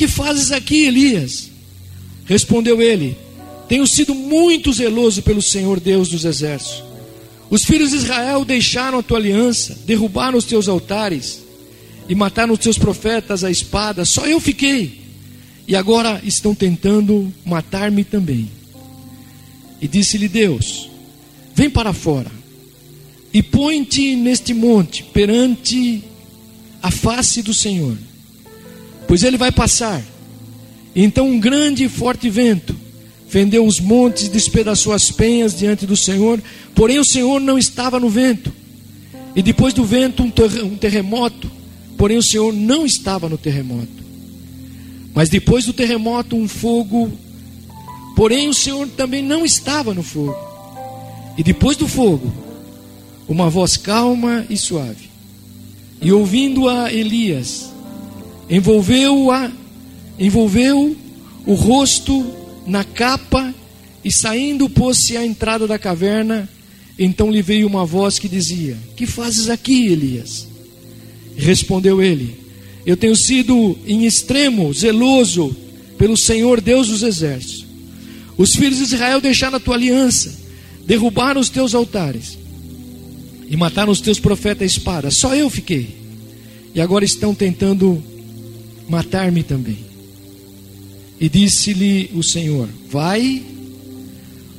Que fazes aqui, Elias? Respondeu ele: Tenho sido muito zeloso pelo Senhor Deus dos exércitos. Os filhos de Israel deixaram a tua aliança, derrubaram os teus altares e mataram os teus profetas à espada. Só eu fiquei. E agora estão tentando matar-me também. E disse-lhe Deus: Vem para fora e põe-te neste monte perante a face do Senhor, pois ele vai passar. Então um grande e forte vento fendeu os montes, despedaçou as penhas diante do Senhor, porém o Senhor não estava no vento. E depois do vento, um terremoto, porém o Senhor não estava no terremoto. Mas depois do terremoto, um fogo, porém o Senhor também não estava no fogo. E depois do fogo, uma voz calma e suave. E ouvindo-a Elias, envolveu-a, envolveu o rosto na capa e saindo pôs-se à entrada da caverna. Então lhe veio uma voz que dizia: Que fazes aqui, Elias? Respondeu ele: Eu tenho sido em extremo zeloso pelo Senhor Deus dos exércitos. Os filhos de Israel deixaram a tua aliança, derrubaram os teus altares e mataram os teus profetas a espada. Só eu fiquei. E agora estão tentando matar-me também. E disse-lhe o Senhor: Vai,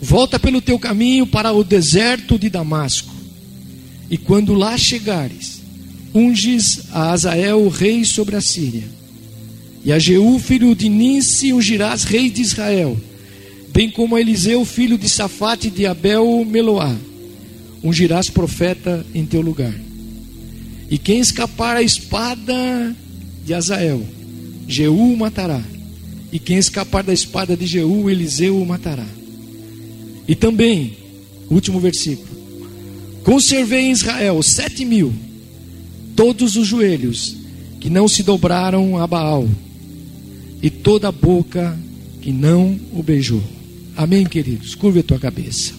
volta pelo teu caminho para o deserto de Damasco. E quando lá chegares, unges a Azael, rei sobre a Síria. E a Jeú, filho de Ninse, ungirás rei de Israel, bem como a Eliseu, filho de Safate de Abel Meloá ungirás profeta em teu lugar. E quem escapar a espada de Azael, Jeú o matará. E quem escapar da espada de Jeú, Eliseu o matará. E também, último versículo: Conservei em Israel sete mil, todos os joelhos que não se dobraram a Baal, e toda a boca que não o beijou. Amém, queridos? Curva a tua cabeça.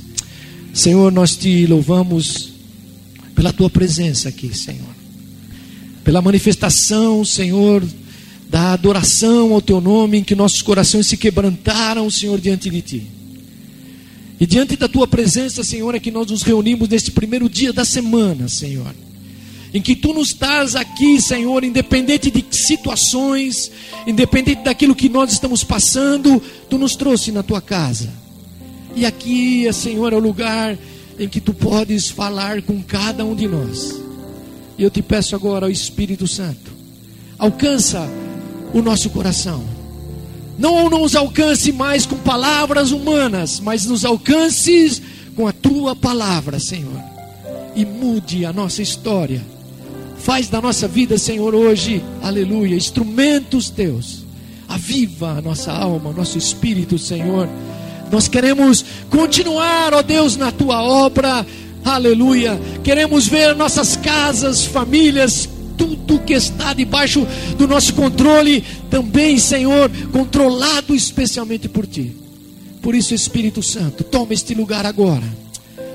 Senhor, nós te louvamos pela tua presença aqui, Senhor. Pela manifestação, Senhor, da adoração ao teu nome, em que nossos corações se quebrantaram, Senhor, diante de ti. E diante da tua presença, Senhor, é que nós nos reunimos neste primeiro dia da semana, Senhor. Em que tu nos estás aqui, Senhor, independente de situações, independente daquilo que nós estamos passando, tu nos trouxe na tua casa. E aqui, Senhor, é o lugar em que tu podes falar com cada um de nós. E eu te peço agora, ó Espírito Santo, alcança o nosso coração. Não nos alcance mais com palavras humanas, mas nos alcances com a tua palavra, Senhor. E mude a nossa história. Faz da nossa vida, Senhor, hoje, aleluia, instrumentos teus. Aviva a nossa alma, nosso espírito, Senhor nós queremos continuar, ó Deus, na tua obra. Aleluia. Queremos ver nossas casas, famílias, tudo que está debaixo do nosso controle, também, Senhor, controlado especialmente por ti. Por isso, Espírito Santo, toma este lugar agora.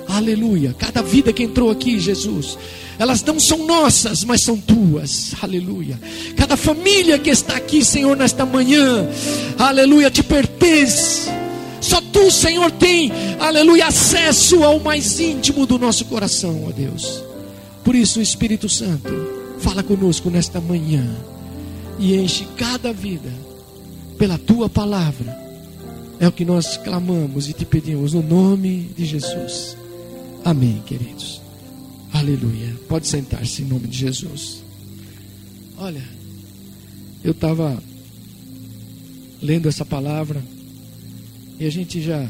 Aleluia. Cada vida que entrou aqui, Jesus, elas não são nossas, mas são tuas. Aleluia. Cada família que está aqui, Senhor, nesta manhã, aleluia, te pertence. Só tu, Senhor, tem, aleluia, acesso ao mais íntimo do nosso coração, ó Deus. Por isso, Espírito Santo, fala conosco nesta manhã e enche cada vida pela tua palavra. É o que nós clamamos e te pedimos no nome de Jesus. Amém, queridos. Aleluia. Pode sentar-se em nome de Jesus. Olha, eu estava lendo essa palavra. E a gente já.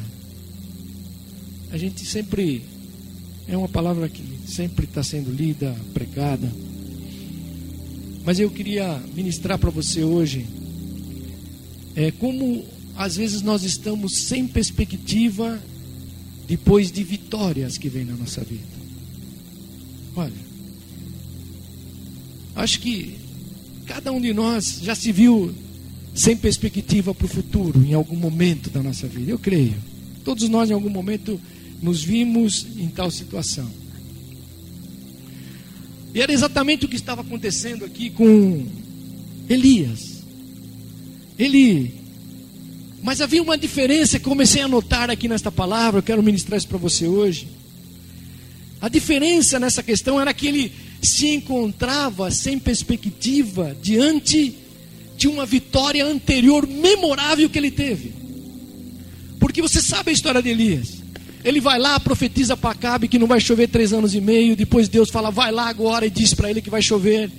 A gente sempre. É uma palavra que sempre está sendo lida, pregada. Mas eu queria ministrar para você hoje. É como às vezes nós estamos sem perspectiva depois de vitórias que vem na nossa vida. Olha, acho que cada um de nós já se viu sem perspectiva para o futuro em algum momento da nossa vida. Eu creio. Todos nós, em algum momento, nos vimos em tal situação. E era exatamente o que estava acontecendo aqui com Elias. ele. Mas havia uma diferença que comecei a notar aqui nesta palavra, eu quero ministrar isso para você hoje. A diferença nessa questão era que ele se encontrava sem perspectiva diante de uma vitória anterior memorável que ele teve. Porque você sabe a história de Elias. Ele vai lá, profetiza para Acabe que não vai chover três anos e meio. Depois Deus fala, vai lá agora e diz para ele que vai chover.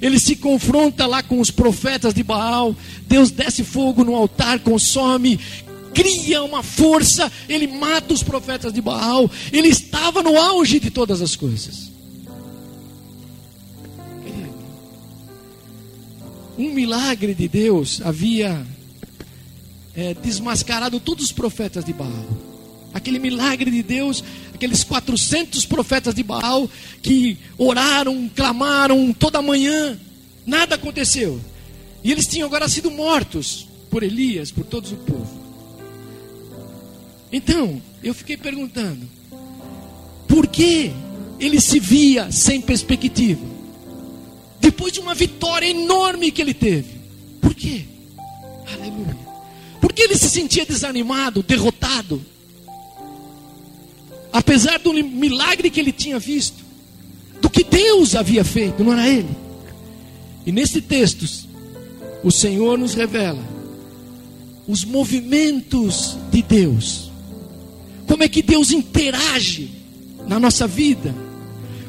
Ele se confronta lá com os profetas de Baal. Deus desce fogo no altar, consome, cria uma força. Ele mata os profetas de Baal. Ele estava no auge de todas as coisas. Um milagre de Deus havia é, desmascarado todos os profetas de Baal. Aquele milagre de Deus, aqueles 400 profetas de Baal que oraram, clamaram toda manhã, nada aconteceu. E eles tinham agora sido mortos por Elias, por todo o povo. Então, eu fiquei perguntando: por que ele se via sem perspectiva? Depois de uma vitória enorme que ele teve. Por quê? Aleluia. Porque ele se sentia desanimado, derrotado apesar do milagre que ele tinha visto, do que Deus havia feito, não era ele. E nesse texto, o Senhor nos revela os movimentos de Deus, como é que Deus interage na nossa vida,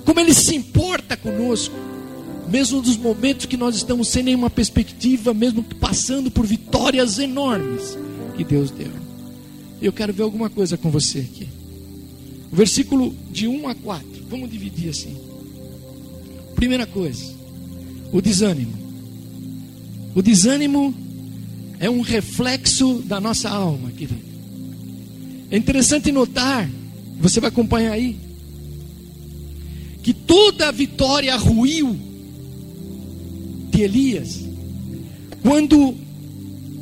como Ele se importa conosco, mesmo nos momentos que nós estamos sem nenhuma perspectiva, mesmo passando por vitórias enormes que Deus deu. Eu quero ver alguma coisa com você aqui. Versículo de 1 a 4. Vamos dividir assim. Primeira coisa, o desânimo. O desânimo é um reflexo da nossa alma, querido. É interessante notar, você vai acompanhar aí, que toda a vitória ruiu de Elias quando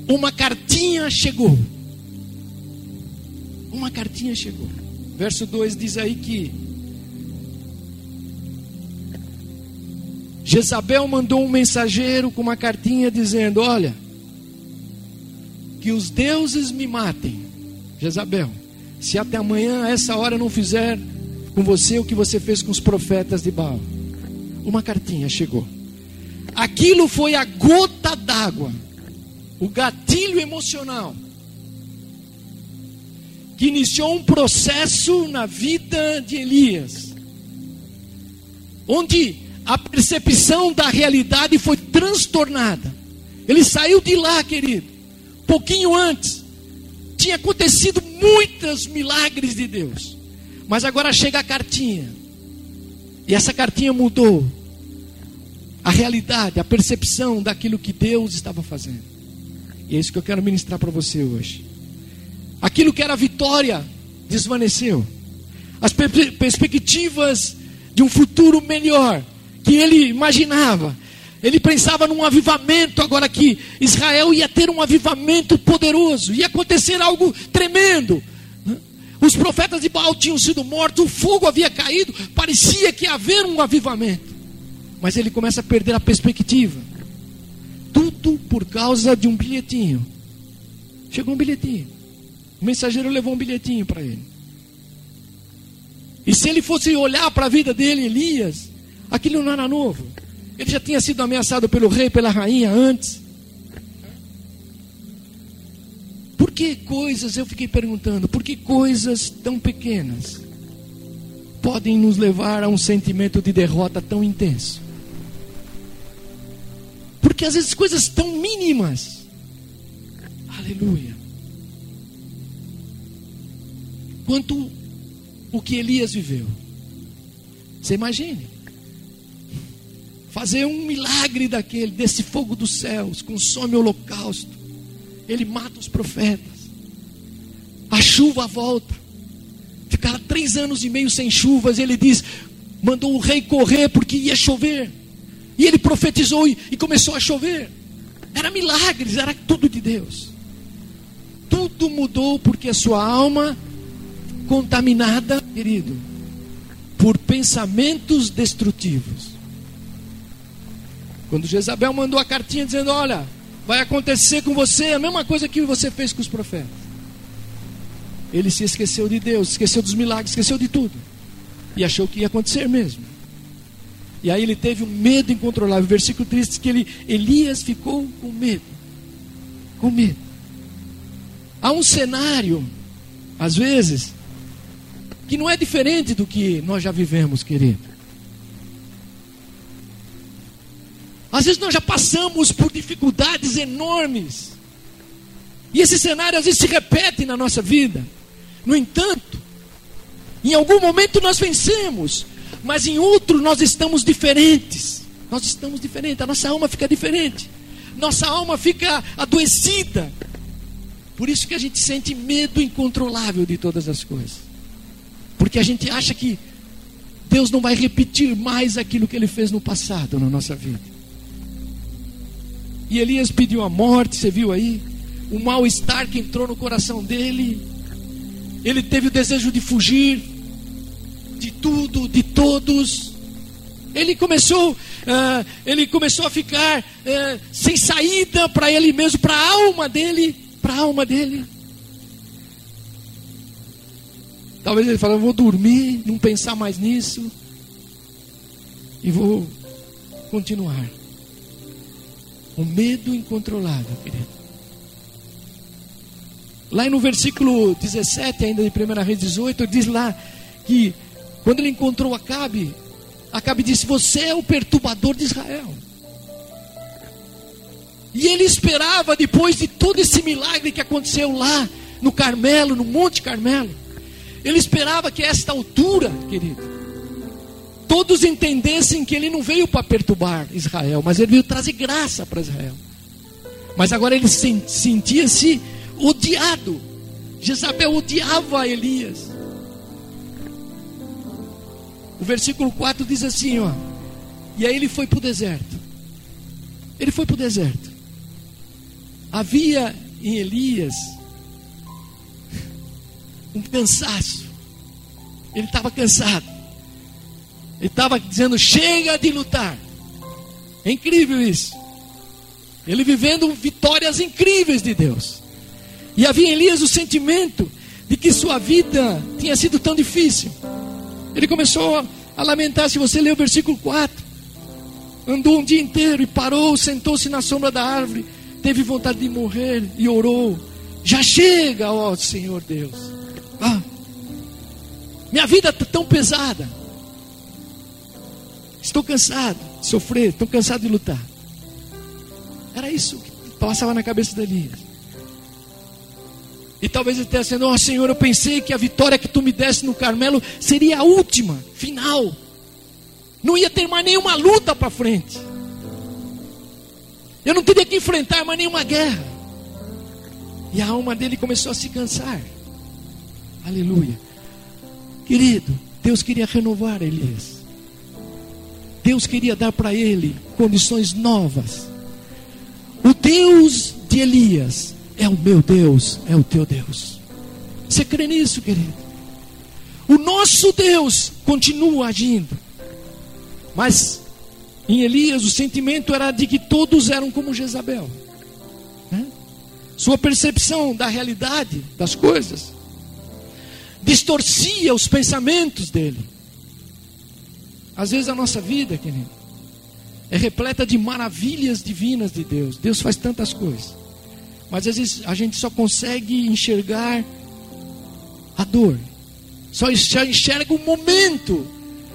uma cartinha chegou. Uma cartinha chegou. Verso 2 diz aí que Jezabel mandou um mensageiro com uma cartinha dizendo: Olha, que os deuses me matem, Jezabel, se até amanhã, a essa hora, não fizer com você o que você fez com os profetas de Baal. Uma cartinha chegou. Aquilo foi a gota d'água, o gatilho emocional que iniciou um processo na vida de Elias, onde a percepção da realidade foi transtornada. Ele saiu de lá, querido, pouquinho antes, tinha acontecido muitos milagres de Deus, mas agora chega a cartinha, e essa cartinha mudou a realidade, a percepção daquilo que Deus estava fazendo. E é isso que eu quero ministrar para você hoje. Aquilo que era vitória desvaneceu. As perspectivas de um futuro melhor que ele imaginava. Ele pensava num avivamento, agora que Israel ia ter um avivamento poderoso, ia acontecer algo tremendo. Os profetas de Baal tinham sido mortos, o fogo havia caído, parecia que ia haver um avivamento. Mas ele começa a perder a perspectiva. Tudo por causa de um bilhetinho. Chegou um bilhetinho. O mensageiro levou um bilhetinho para ele. E se ele fosse olhar para a vida dele, Elias, aquilo não era novo. Ele já tinha sido ameaçado pelo rei, pela rainha antes. Por que coisas, eu fiquei perguntando, por que coisas tão pequenas podem nos levar a um sentimento de derrota tão intenso? Porque às vezes coisas tão mínimas, aleluia, quanto o que Elias viveu. Você imagine. Fazer um milagre daquele, desse fogo dos céus, consome o holocausto. Ele mata os profetas. A chuva volta. Ficaram três anos e meio sem chuvas. Ele diz: mandou o rei correr porque ia chover. E ele profetizou e, e começou a chover. Era milagres, era tudo de Deus. Tudo mudou porque a sua alma contaminada, querido, por pensamentos destrutivos. Quando Jezabel mandou a cartinha dizendo: Olha, Vai acontecer com você a mesma coisa que você fez com os profetas. Ele se esqueceu de Deus, esqueceu dos milagres, esqueceu de tudo. E achou que ia acontecer mesmo. E aí ele teve um medo incontrolável. O versículo 3 diz que ele, Elias ficou com medo. Com medo. Há um cenário, às vezes, que não é diferente do que nós já vivemos, querido. Às vezes nós já passamos por dificuldades enormes. E esse cenário às vezes se repete na nossa vida. No entanto, em algum momento nós vencemos, mas em outro nós estamos diferentes. Nós estamos diferentes, a nossa alma fica diferente. Nossa alma fica adoecida. Por isso que a gente sente medo incontrolável de todas as coisas. Porque a gente acha que Deus não vai repetir mais aquilo que ele fez no passado na nossa vida. E Elias pediu a morte, você viu aí? O mal-estar que entrou no coração dele. Ele teve o desejo de fugir de tudo, de todos. Ele começou, uh, ele começou a ficar uh, sem saída para ele mesmo, para a alma dele, para a alma dele. Talvez ele fale, eu vou dormir, não pensar mais nisso e vou continuar. Um medo incontrolável, querido. Lá no versículo 17, ainda de 1 Reis 18, diz lá que quando ele encontrou Acabe, Acabe disse: Você é o perturbador de Israel. E ele esperava, depois de todo esse milagre que aconteceu lá no Carmelo, no Monte Carmelo, ele esperava que a esta altura, querido, todos entendessem que ele não veio para perturbar Israel, mas ele veio trazer graça para Israel. Mas agora ele sentia-se odiado. Jezabel odiava Elias. O versículo 4 diz assim, ó. E aí ele foi para o deserto. Ele foi para o deserto. Havia em Elias um cansaço. Ele estava cansado. Ele estava dizendo: chega de lutar. É incrível isso. Ele vivendo vitórias incríveis de Deus. E havia em Elias o sentimento de que sua vida tinha sido tão difícil. Ele começou a lamentar. Se você ler o versículo 4, andou um dia inteiro e parou, sentou-se na sombra da árvore, teve vontade de morrer e orou. Já chega, ó Senhor Deus. Ah, minha vida está tão pesada. Estou cansado de sofrer, estou cansado de lutar. Era isso que passava na cabeça de Elias. E talvez ele esteja dizendo: Ó oh, Senhor, eu pensei que a vitória que tu me desse no Carmelo seria a última, final. Não ia ter mais nenhuma luta para frente. Eu não teria que enfrentar mais nenhuma guerra. E a alma dele começou a se cansar. Aleluia. Querido, Deus queria renovar Elias. Deus queria dar para ele condições novas. O Deus de Elias é o meu Deus, é o teu Deus. Você crê nisso, querido? O nosso Deus continua agindo. Mas em Elias o sentimento era de que todos eram como Jezabel. Né? Sua percepção da realidade das coisas distorcia os pensamentos dele. Às vezes a nossa vida, querido, é repleta de maravilhas divinas de Deus. Deus faz tantas coisas. Mas às vezes a gente só consegue enxergar a dor. Só enxerga o momento.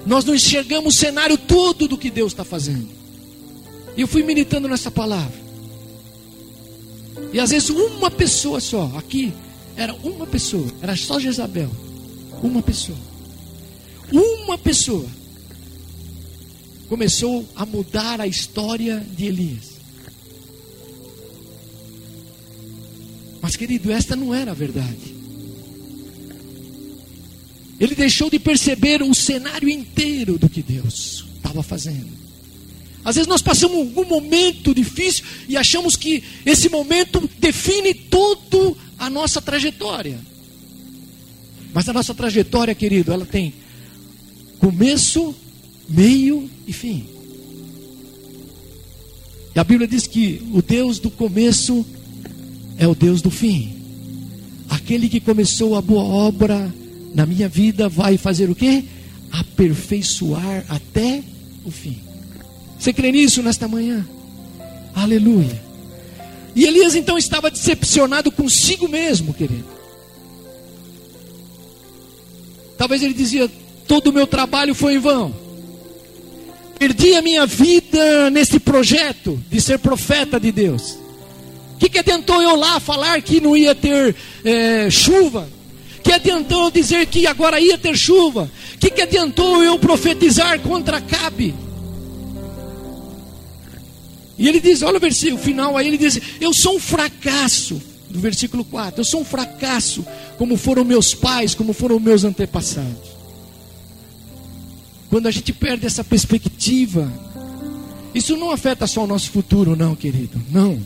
Nós não enxergamos o cenário todo do que Deus está fazendo. E eu fui meditando nessa palavra. E às vezes uma pessoa só, aqui, era uma pessoa, era só Jezabel. Uma pessoa. Uma pessoa começou a mudar a história de Elias. Mas, querido, esta não era a verdade. Ele deixou de perceber o cenário inteiro do que Deus estava fazendo. Às vezes nós passamos algum momento difícil e achamos que esse momento define toda a nossa trajetória. Mas a nossa trajetória, querido, ela tem começo, meio e fim. E a Bíblia diz que o Deus do começo é o Deus do fim. Aquele que começou a boa obra na minha vida vai fazer o quê? Aperfeiçoar até o fim. Você crê nisso nesta manhã? Aleluia. E Elias então estava decepcionado consigo mesmo, querido. Talvez ele dizia: todo o meu trabalho foi em vão. Perdi a minha vida nesse projeto de ser profeta de Deus. O que, que adiantou eu lá falar que não ia ter é, chuva? Que adiantou eu dizer que agora ia ter chuva? Que, que adiantou eu profetizar contra Cabe? E ele diz, olha o versículo final aí, ele diz: Eu sou um fracasso. No versículo 4, eu sou um fracasso, como foram meus pais, como foram meus antepassados. Quando a gente perde essa perspectiva, isso não afeta só o nosso futuro, não, querido, não.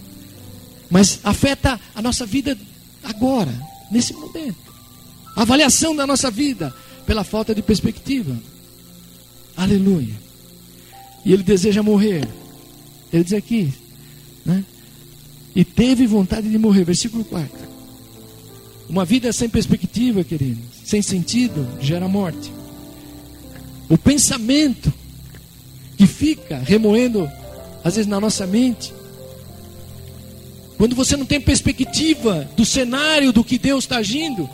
Mas afeta a nossa vida agora, nesse momento. A avaliação da nossa vida pela falta de perspectiva. Aleluia. E ele deseja morrer. Ele diz aqui, né? E teve vontade de morrer, versículo 4. Uma vida sem perspectiva, querido, sem sentido, gera morte. O pensamento que fica remoendo, às vezes, na nossa mente, quando você não tem perspectiva do cenário do que Deus está agindo,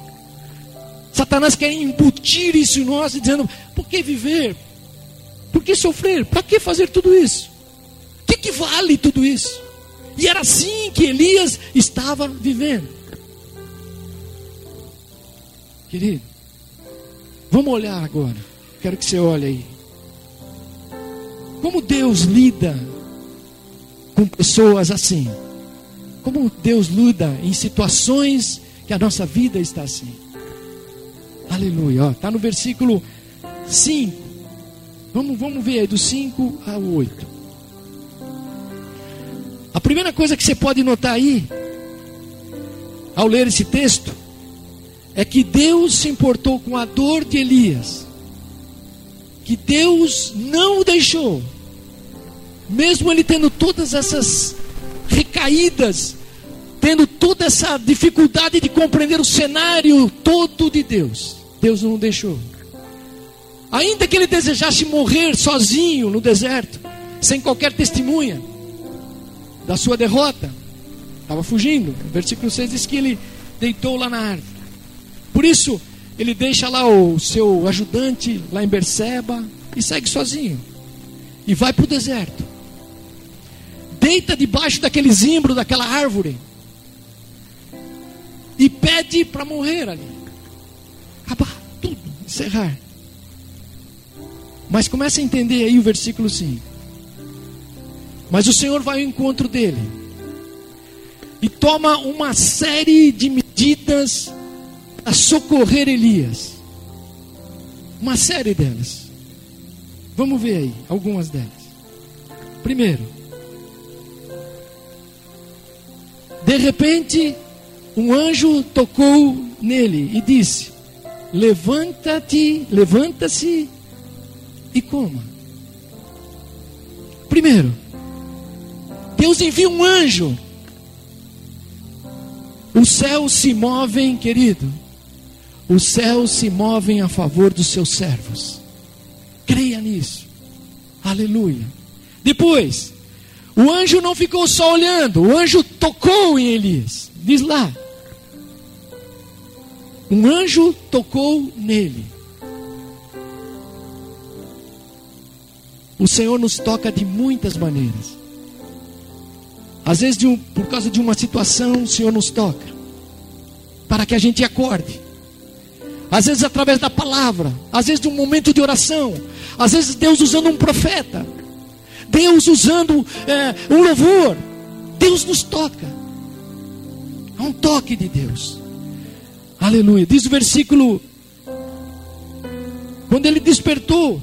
Satanás quer embutir isso em nós, dizendo: por que viver? Por que sofrer? Para que fazer tudo isso? O que, que vale tudo isso? E era assim que Elias estava vivendo. Querido, vamos olhar agora. Quero que você olhe aí. Como Deus lida com pessoas assim? Como Deus lida em situações que a nossa vida está assim? Aleluia. Está no versículo 5. Vamos, vamos ver aí, do 5 ao 8. A primeira coisa que você pode notar aí, ao ler esse texto, é que Deus se importou com a dor de Elias. Que Deus não o deixou, mesmo ele tendo todas essas recaídas, tendo toda essa dificuldade de compreender o cenário todo de Deus, Deus não o deixou. Ainda que ele desejasse morrer sozinho no deserto, sem qualquer testemunha da sua derrota, estava fugindo. O versículo 6 diz que ele deitou lá na árvore. Por isso, ele deixa lá o seu ajudante lá em Berseba e segue sozinho. E vai para o deserto deita debaixo daquele zimbro, daquela árvore, e pede para morrer ali. Acabar tudo, encerrar. Mas começa a entender aí o versículo 5. Mas o Senhor vai ao encontro dele e toma uma série de medidas a socorrer Elias. Uma série delas. Vamos ver aí algumas delas. Primeiro, De repente, um anjo tocou nele e disse: Levanta-te, levanta-se e coma. Primeiro, Deus envia um anjo. Os céus se movem, querido. Os céus se movem a favor dos seus servos. Creia nisso. Aleluia. Depois, o anjo não ficou só olhando, o anjo tocou em Elias. Diz lá. Um anjo tocou nele. O Senhor nos toca de muitas maneiras. Às vezes, um, por causa de uma situação, o Senhor nos toca. Para que a gente acorde. Às vezes, através da palavra. Às vezes, de um momento de oração. Às vezes, Deus usando um profeta. Deus usando é, um louvor. Deus nos toca. Há um toque de Deus. Aleluia. Diz o versículo. Quando ele despertou,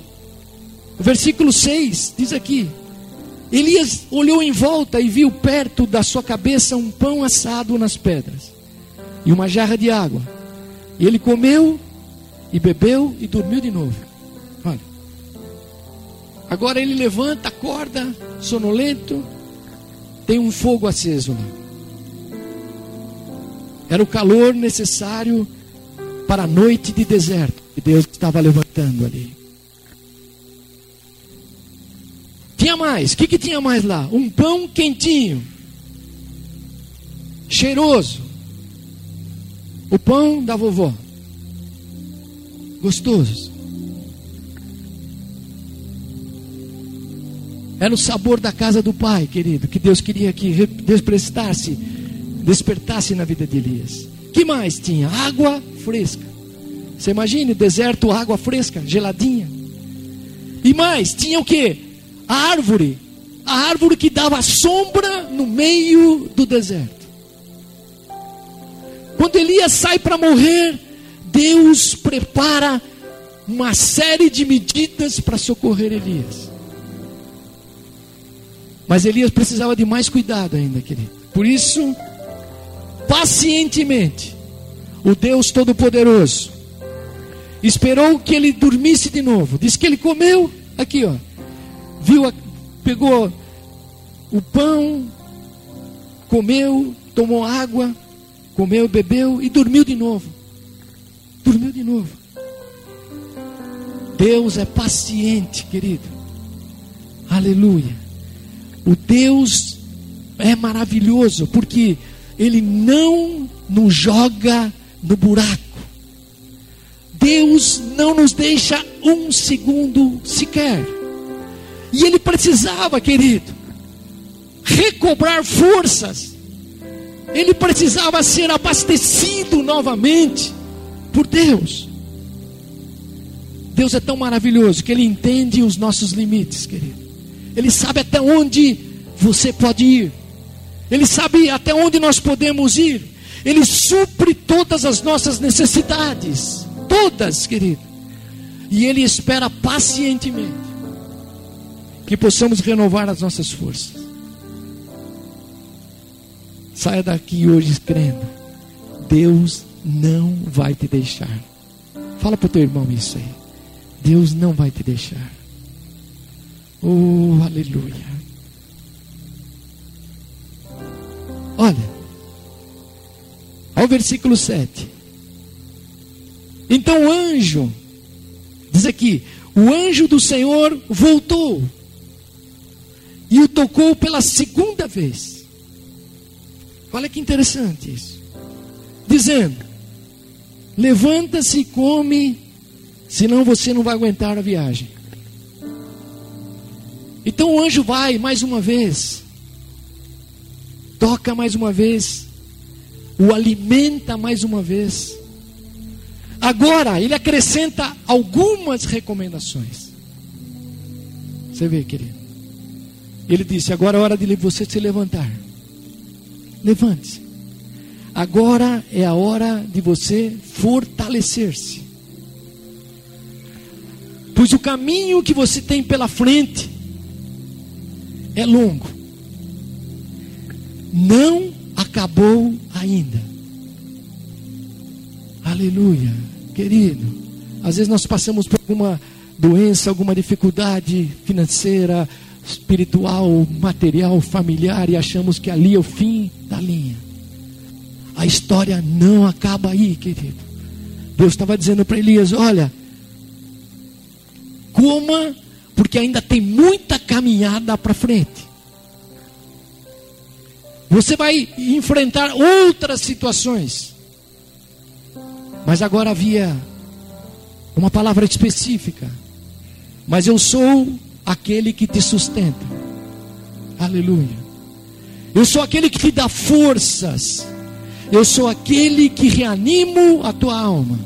o versículo 6 diz aqui: Elias olhou em volta e viu perto da sua cabeça um pão assado nas pedras e uma jarra de água. E ele comeu e bebeu e dormiu de novo. Olha. Agora ele levanta, acorda, sonolento, tem um fogo aceso lá. Era o calor necessário para a noite de deserto que Deus estava levantando ali. Tinha mais, o que, que tinha mais lá? Um pão quentinho, cheiroso. O pão da vovó, gostoso. Era o sabor da casa do pai, querido, que Deus queria que despertasse, despertasse na vida de Elias. Que mais tinha? Água fresca. Você imagine, deserto, água fresca, geladinha. E mais, tinha o que? A árvore. A árvore que dava sombra no meio do deserto. Quando Elias sai para morrer, Deus prepara uma série de medidas para socorrer Elias. Mas Elias precisava de mais cuidado ainda, querido. Por isso, pacientemente, o Deus Todo-Poderoso esperou que ele dormisse de novo. Diz que ele comeu, aqui ó, viu, pegou o pão, comeu, tomou água, comeu, bebeu e dormiu de novo. Dormiu de novo. Deus é paciente, querido. Aleluia. O Deus é maravilhoso, porque Ele não nos joga no buraco. Deus não nos deixa um segundo sequer. E Ele precisava, querido, recobrar forças. Ele precisava ser abastecido novamente por Deus. Deus é tão maravilhoso que Ele entende os nossos limites, querido. Ele sabe até onde você pode ir. Ele sabe até onde nós podemos ir. Ele supre todas as nossas necessidades. Todas, querido. E Ele espera pacientemente que possamos renovar as nossas forças. Saia daqui hoje crendo. Deus não vai te deixar. Fala para o teu irmão isso aí. Deus não vai te deixar. Oh, aleluia. Olha, ao versículo 7. Então o anjo, diz aqui: o anjo do Senhor voltou e o tocou pela segunda vez. Olha que interessante isso. Dizendo: Levanta-se e come, senão você não vai aguentar a viagem. Então o anjo vai mais uma vez, toca mais uma vez, o alimenta mais uma vez. Agora, ele acrescenta algumas recomendações. Você vê, querido? Ele disse: agora é hora de você se levantar. Levante-se. Agora é a hora de você fortalecer-se. Pois o caminho que você tem pela frente é longo. Não acabou ainda. Aleluia, querido. Às vezes nós passamos por alguma doença, alguma dificuldade financeira, espiritual, material, familiar e achamos que ali é o fim da linha. A história não acaba aí, querido. Deus estava dizendo para Elias: Olha, coma porque ainda tem muita caminhada para frente. Você vai enfrentar outras situações. Mas agora havia uma palavra específica. Mas eu sou aquele que te sustenta. Aleluia. Eu sou aquele que te dá forças. Eu sou aquele que reanimo a tua alma.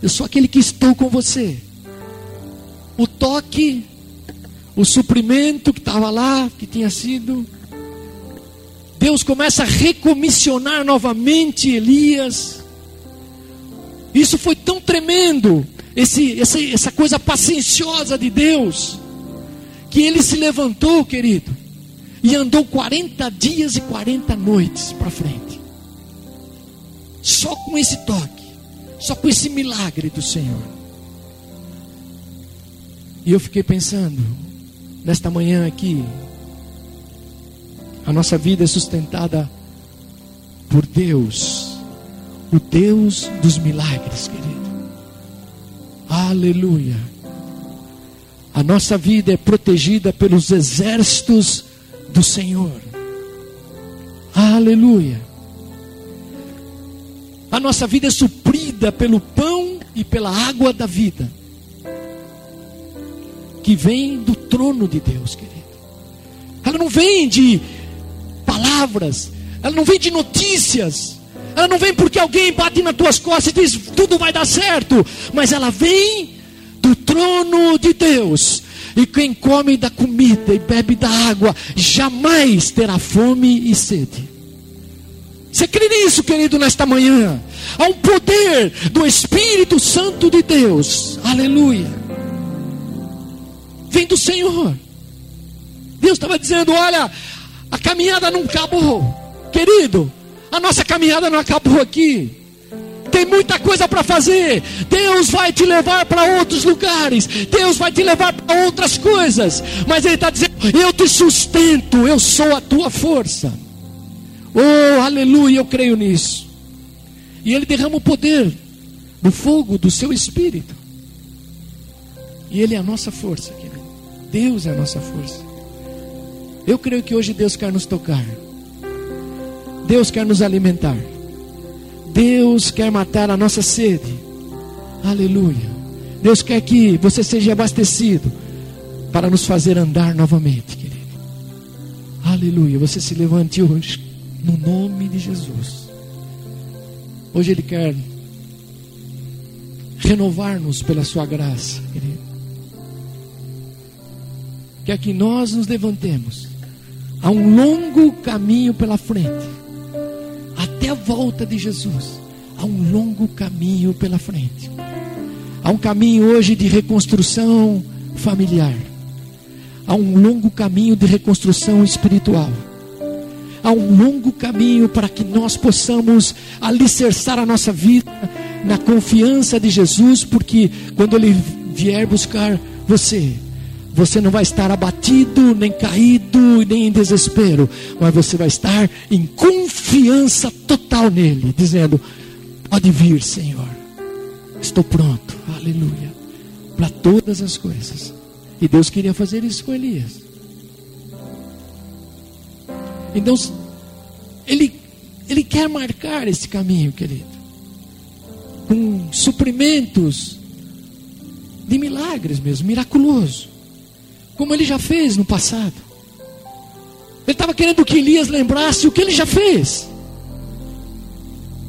Eu sou aquele que estou com você o toque, o suprimento que estava lá, que tinha sido. Deus começa a recomissionar novamente Elias. Isso foi tão tremendo, esse, essa, essa coisa pacienciosa de Deus, que ele se levantou, querido, e andou 40 dias e 40 noites para frente. Só com esse toque, só com esse milagre do Senhor. E eu fiquei pensando, nesta manhã aqui, A nossa vida é sustentada por Deus, o Deus dos milagres, querido. Aleluia. A nossa vida é protegida pelos exércitos do Senhor. Aleluia. A nossa vida é suprida pelo pão e pela água da vida, que vem do trono de Deus, querido. Ela não vem de palavras, ela não vem de notícias, ela não vem porque alguém bate nas tuas costas e diz tudo vai dar certo, mas ela vem do trono de Deus. E quem come da comida e bebe da água jamais terá fome e sede. Você crê nisso, querido, nesta manhã? Há um poder do Espírito Santo de Deus. Aleluia. Vem do Senhor. Deus estava dizendo: olha, a caminhada não acabou. Querido, a nossa caminhada não acabou aqui. Tem muita coisa para fazer. Deus vai te levar para outros lugares. Deus vai te levar para outras coisas. Mas Ele está dizendo: Eu te sustento. Eu sou a tua força. Oh, aleluia, eu creio nisso. E Ele derrama o poder do fogo do seu espírito. E Ele é a nossa força, querido. Deus é a nossa força. Eu creio que hoje Deus quer nos tocar. Deus quer nos alimentar. Deus quer matar a nossa sede. Aleluia. Deus quer que você seja abastecido para nos fazer andar novamente, querido. Aleluia. Você se levante hoje no nome de Jesus. Hoje Ele quer renovar-nos pela Sua graça, querido. Quer que nós nos levantemos. Há um longo caminho pela frente. A volta de Jesus. Há um longo caminho pela frente. Há um caminho hoje de reconstrução familiar. Há um longo caminho de reconstrução espiritual há um longo caminho para que nós possamos alicerçar a nossa vida na confiança de Jesus, porque quando Ele vier buscar você, você não vai estar abatido, nem caído, nem em desespero, mas você vai estar em confiança total nele, dizendo: Pode vir, Senhor, estou pronto, aleluia, para todas as coisas. E Deus queria fazer isso com Elias. Então, ele, ele quer marcar esse caminho, querido, com suprimentos de milagres mesmo, miraculoso, como ele já fez no passado. Ele estava querendo que Elias lembrasse o que ele já fez.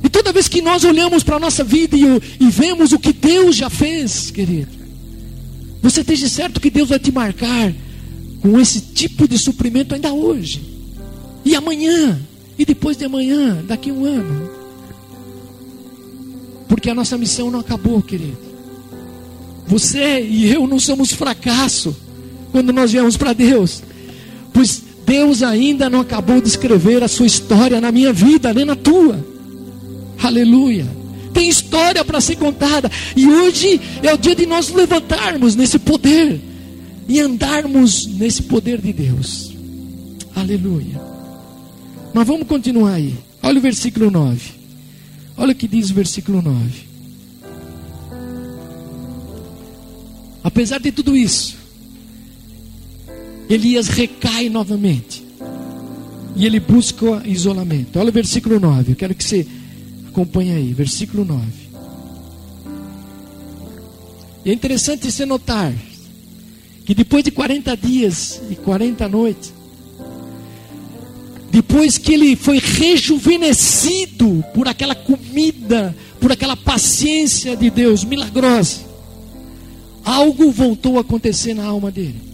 E toda vez que nós olhamos para a nossa vida e, e, vemos o que Deus já fez, querido, você esteja certo que Deus vai te marcar com esse tipo de suprimento ainda hoje. E amanhã, e depois de amanhã, daqui a um ano. Porque a nossa missão não acabou, querido. Você e eu não somos fracasso quando nós viemos para Deus. Pois Deus ainda não acabou de escrever a sua história na minha vida, nem na tua. Aleluia. Tem história para ser contada. E hoje é o dia de nós levantarmos nesse poder e andarmos nesse poder de Deus. Aleluia. Mas vamos continuar aí. Olha o versículo 9. Olha o que diz o versículo 9. Apesar de tudo isso, Elias recai novamente. E ele busca isolamento. Olha o versículo 9. Eu quero que você acompanhe aí. Versículo 9. E é interessante você notar que depois de 40 dias e 40 noites, depois que ele foi rejuvenescido por aquela comida, por aquela paciência de Deus milagrosa, algo voltou a acontecer na alma dele.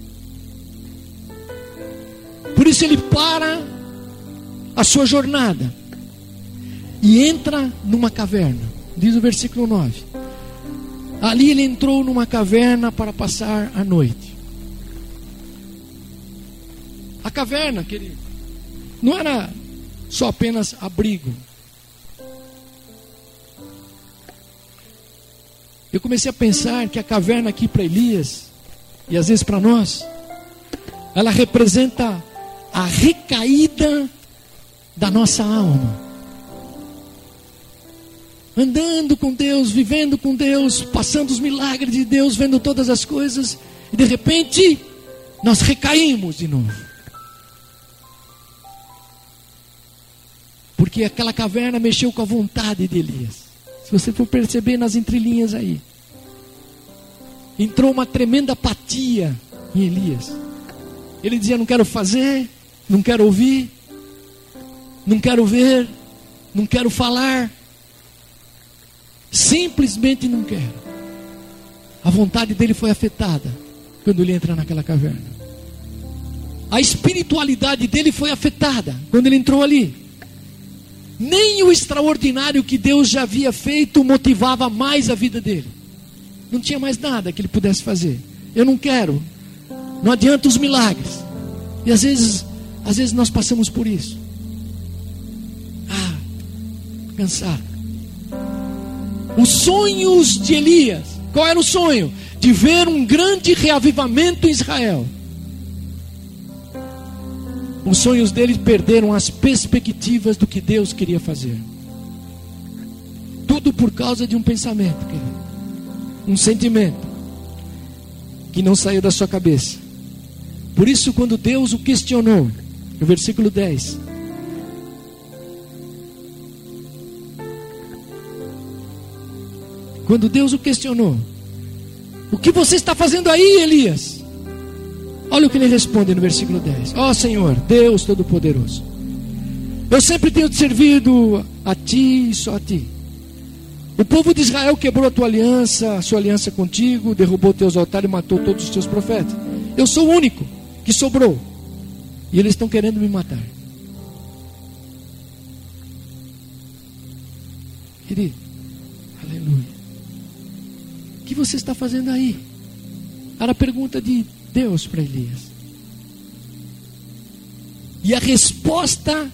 Por isso ele para a sua jornada e entra numa caverna. Diz o versículo 9. Ali ele entrou numa caverna para passar a noite. A caverna, querido, não era só apenas abrigo. Eu comecei a pensar que a caverna aqui para Elias, e às vezes para nós, ela representa a recaída da nossa alma. Andando com Deus, vivendo com Deus, passando os milagres de Deus, vendo todas as coisas, e de repente nós recaímos de novo. Porque aquela caverna mexeu com a vontade de Elias. Se você for perceber nas entrelinhas aí, entrou uma tremenda apatia em Elias. Ele dizia: Não quero fazer, não quero ouvir, não quero ver, não quero falar. Simplesmente não quero. A vontade dele foi afetada quando ele entra naquela caverna. A espiritualidade dele foi afetada quando ele entrou ali. Nem o extraordinário que Deus já havia feito motivava mais a vida dele. Não tinha mais nada que ele pudesse fazer. Eu não quero. Não adianta os milagres. E às vezes, às vezes nós passamos por isso. Ah, cansado. Os sonhos de Elias. Qual era o sonho? De ver um grande reavivamento em Israel. Os sonhos dele perderam as perspectivas do que Deus queria fazer. Tudo por causa de um pensamento, querido. Um sentimento que não saiu da sua cabeça. Por isso, quando Deus o questionou, no versículo 10, Quando Deus o questionou: O que você está fazendo aí, Elias? Olha o que ele responde no versículo 10: Ó oh, Senhor, Deus Todo-Poderoso, eu sempre tenho te servido a ti e só a ti. O povo de Israel quebrou a tua aliança, a sua aliança contigo, derrubou teus altares e matou todos os teus profetas. Eu sou o único que sobrou. E eles estão querendo me matar. Querido, aleluia que você está fazendo aí? Era a pergunta de Deus para Elias. E a resposta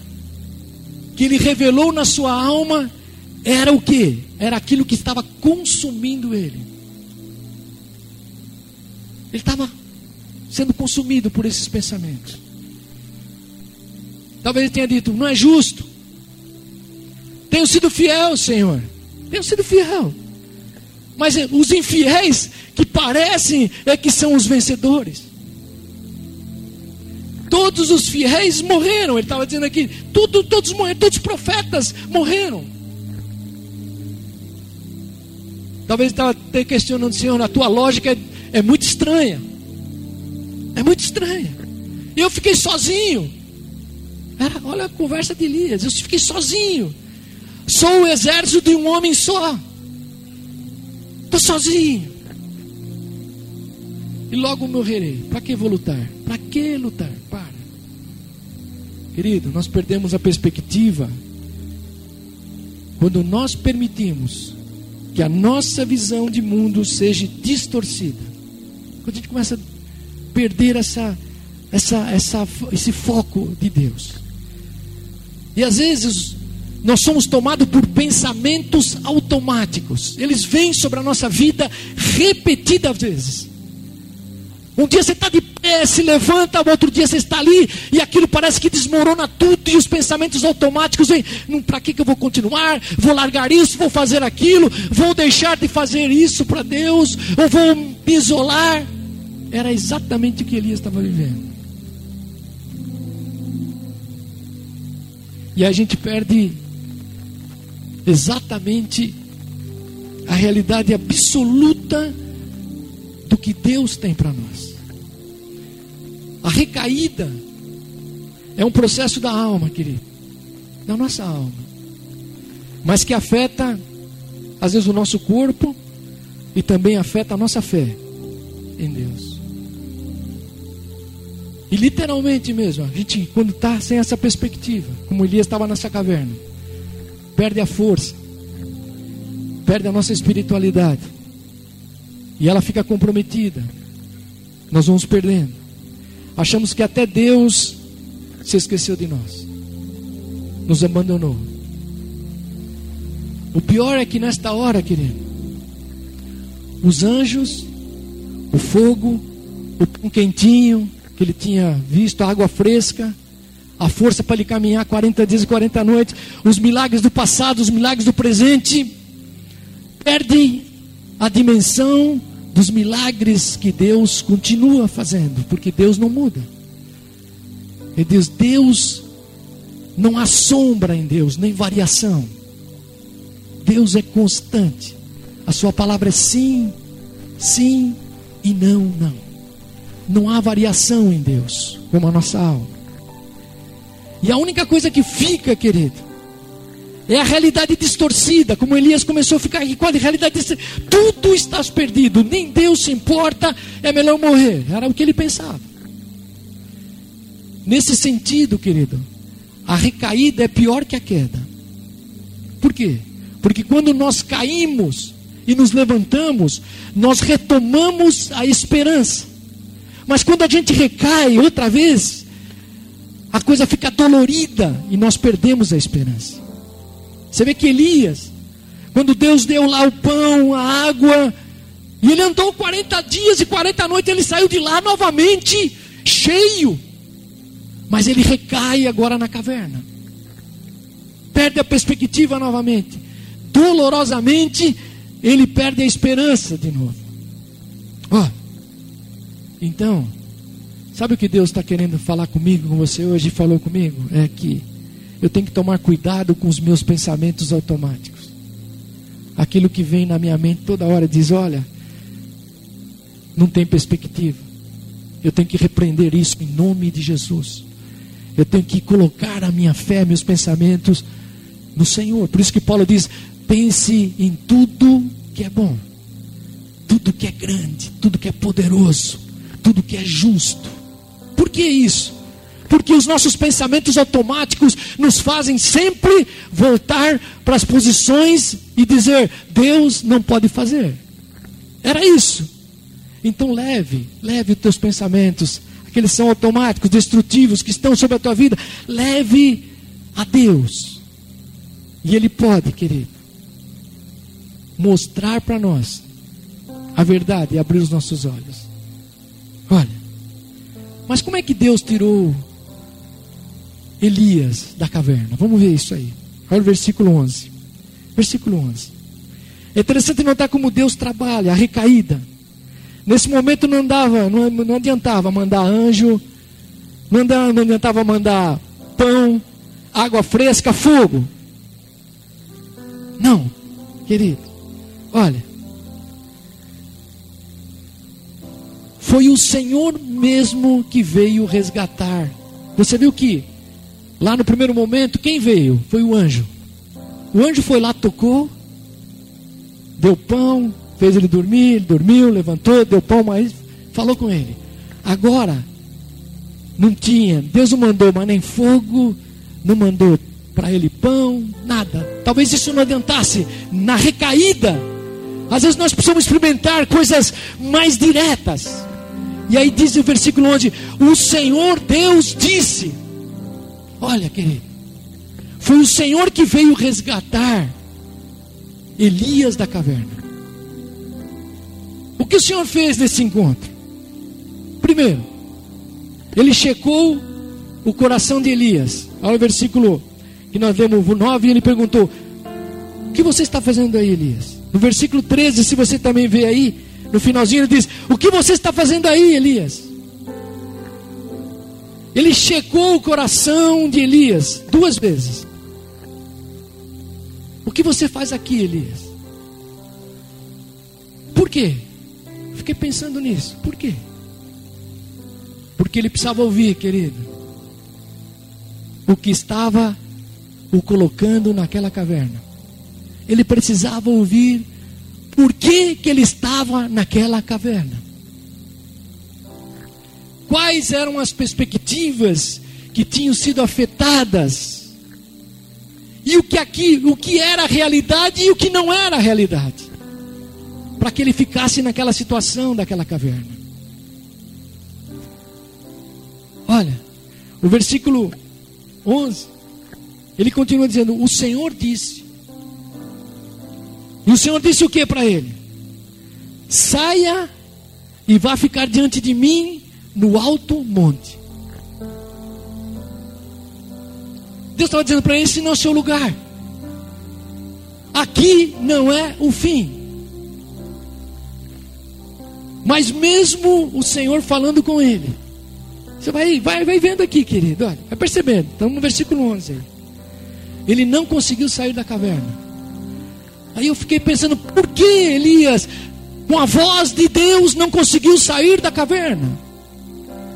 que ele revelou na sua alma era o que? Era aquilo que estava consumindo ele. Ele estava sendo consumido por esses pensamentos. Talvez ele tenha dito: não é justo. Tenho sido fiel, Senhor. Tenho sido fiel. Mas os infiéis que parecem é que são os vencedores. Todos os fiéis morreram. Ele estava dizendo aqui, tudo, todos morreram, todos os profetas morreram. Talvez estava até questionando, Senhor, a tua lógica é, é muito estranha. É muito estranha. Eu fiquei sozinho. Era, olha a conversa de Elias. Eu fiquei sozinho. Sou o exército de um homem só. Estou sozinho. E logo morrerei. Para que vou lutar? Para que lutar? Para. Querido, nós perdemos a perspectiva quando nós permitimos que a nossa visão de mundo seja distorcida. Quando a gente começa a perder essa, essa, essa, esse foco de Deus. E às vezes nós somos tomados por pensamentos automáticos. Eles vêm sobre a nossa vida repetidas vezes. Um dia você está de pé, se levanta, outro dia você está ali e aquilo parece que desmorona tudo e os pensamentos automáticos vêm. Para que, que eu vou continuar? Vou largar isso, vou fazer aquilo, vou deixar de fazer isso para Deus, ou vou me isolar. Era exatamente o que Elias estava vivendo. E a gente perde exatamente a realidade absoluta do que Deus tem para nós. A recaída é um processo da alma, querido, da nossa alma, mas que afeta, às vezes, o nosso corpo e também afeta a nossa fé em Deus. E literalmente mesmo, a gente, quando está sem essa perspectiva, como Elias estava nessa caverna, perde a força, perde a nossa espiritualidade, e ela fica comprometida. Nós vamos perdendo. Achamos que até Deus se esqueceu de nós, nos abandonou. O pior é que nesta hora, querido, os anjos, o fogo, o pão quentinho que ele tinha visto, a água fresca, a força para ele caminhar 40 dias e 40 noites, os milagres do passado, os milagres do presente, perdem a dimensão dos milagres que Deus continua fazendo, porque Deus não muda. E Deus, Deus não há sombra em Deus, nem variação. Deus é constante. A sua palavra é sim, sim e não, não. Não há variação em Deus, como a nossa alma. E a única coisa que fica, querido, é a realidade distorcida, como Elias começou a ficar aqui, qual a realidade distorcida? Tudo está perdido, nem Deus se importa, é melhor morrer. Era o que ele pensava. Nesse sentido, querido, a recaída é pior que a queda. Por quê? Porque quando nós caímos e nos levantamos, nós retomamos a esperança. Mas quando a gente recai outra vez, a coisa fica dolorida e nós perdemos a esperança. Você vê que Elias, quando Deus deu lá o pão, a água, e ele andou 40 dias e 40 noites, ele saiu de lá novamente cheio. Mas ele recai agora na caverna. Perde a perspectiva novamente. Dolorosamente, ele perde a esperança de novo. Ó, oh, então, sabe o que Deus está querendo falar comigo, com você hoje, falou comigo? É que eu tenho que tomar cuidado com os meus pensamentos automáticos. Aquilo que vem na minha mente toda hora diz: olha, não tem perspectiva. Eu tenho que repreender isso em nome de Jesus. Eu tenho que colocar a minha fé, meus pensamentos no Senhor. Por isso que Paulo diz: pense em tudo que é bom, tudo que é grande, tudo que é poderoso, tudo que é justo. Por que isso? Porque os nossos pensamentos automáticos nos fazem sempre voltar para as posições e dizer: Deus não pode fazer. Era isso. Então leve, leve os teus pensamentos aqueles são automáticos, destrutivos, que estão sobre a tua vida, leve a Deus. E Ele pode, querido, mostrar para nós a verdade e abrir os nossos olhos. Olha, mas como é que Deus tirou Elias da caverna? Vamos ver isso aí. Olha o versículo 11. Versículo 11. É interessante notar como Deus trabalha a recaída. Nesse momento não dava, não, não adiantava mandar anjo, não, andava, não adiantava mandar pão, água fresca, fogo. Não, querido, olha, foi o Senhor mesmo que veio resgatar. Você viu que lá no primeiro momento, quem veio? Foi o anjo. O anjo foi lá, tocou, deu pão, fez ele dormir, ele dormiu, levantou, deu pão, mas falou com ele. Agora, não tinha, Deus não mandou, mas nem fogo, não mandou para ele pão, nada. Talvez isso não adiantasse na recaída. Às vezes nós precisamos experimentar coisas mais diretas. E aí diz o versículo onde o Senhor Deus disse: Olha, querido, foi o Senhor que veio resgatar Elias da caverna. O que o Senhor fez nesse encontro? Primeiro, ele checou o coração de Elias. Olha o versículo que nós lemos, o 9, e ele perguntou: O que você está fazendo aí, Elias? No versículo 13, se você também vê aí, no finalzinho ele diz: O que você está fazendo aí, Elias? Ele checou o coração de Elias duas vezes. O que você faz aqui, Elias? Por quê? Fiquei pensando nisso. Por quê? Porque ele precisava ouvir, querido, o que estava o colocando naquela caverna. Ele precisava ouvir por que, que ele estava naquela caverna. Quais eram as perspectivas que tinham sido afetadas? E o que aqui, o que era realidade e o que não era realidade para que ele ficasse naquela situação daquela caverna. Olha, o versículo 11, ele continua dizendo: O Senhor disse. E o Senhor disse o que para ele? Saia e vá ficar diante de mim no alto monte. Deus estava dizendo para ele: esse não é o seu lugar. Aqui não é o fim. Mas mesmo o Senhor falando com ele, você vai, vai, vai vendo aqui, querido, olha, vai percebendo, estamos no versículo 11 aí. Ele não conseguiu sair da caverna. Aí eu fiquei pensando, por que Elias, com a voz de Deus, não conseguiu sair da caverna?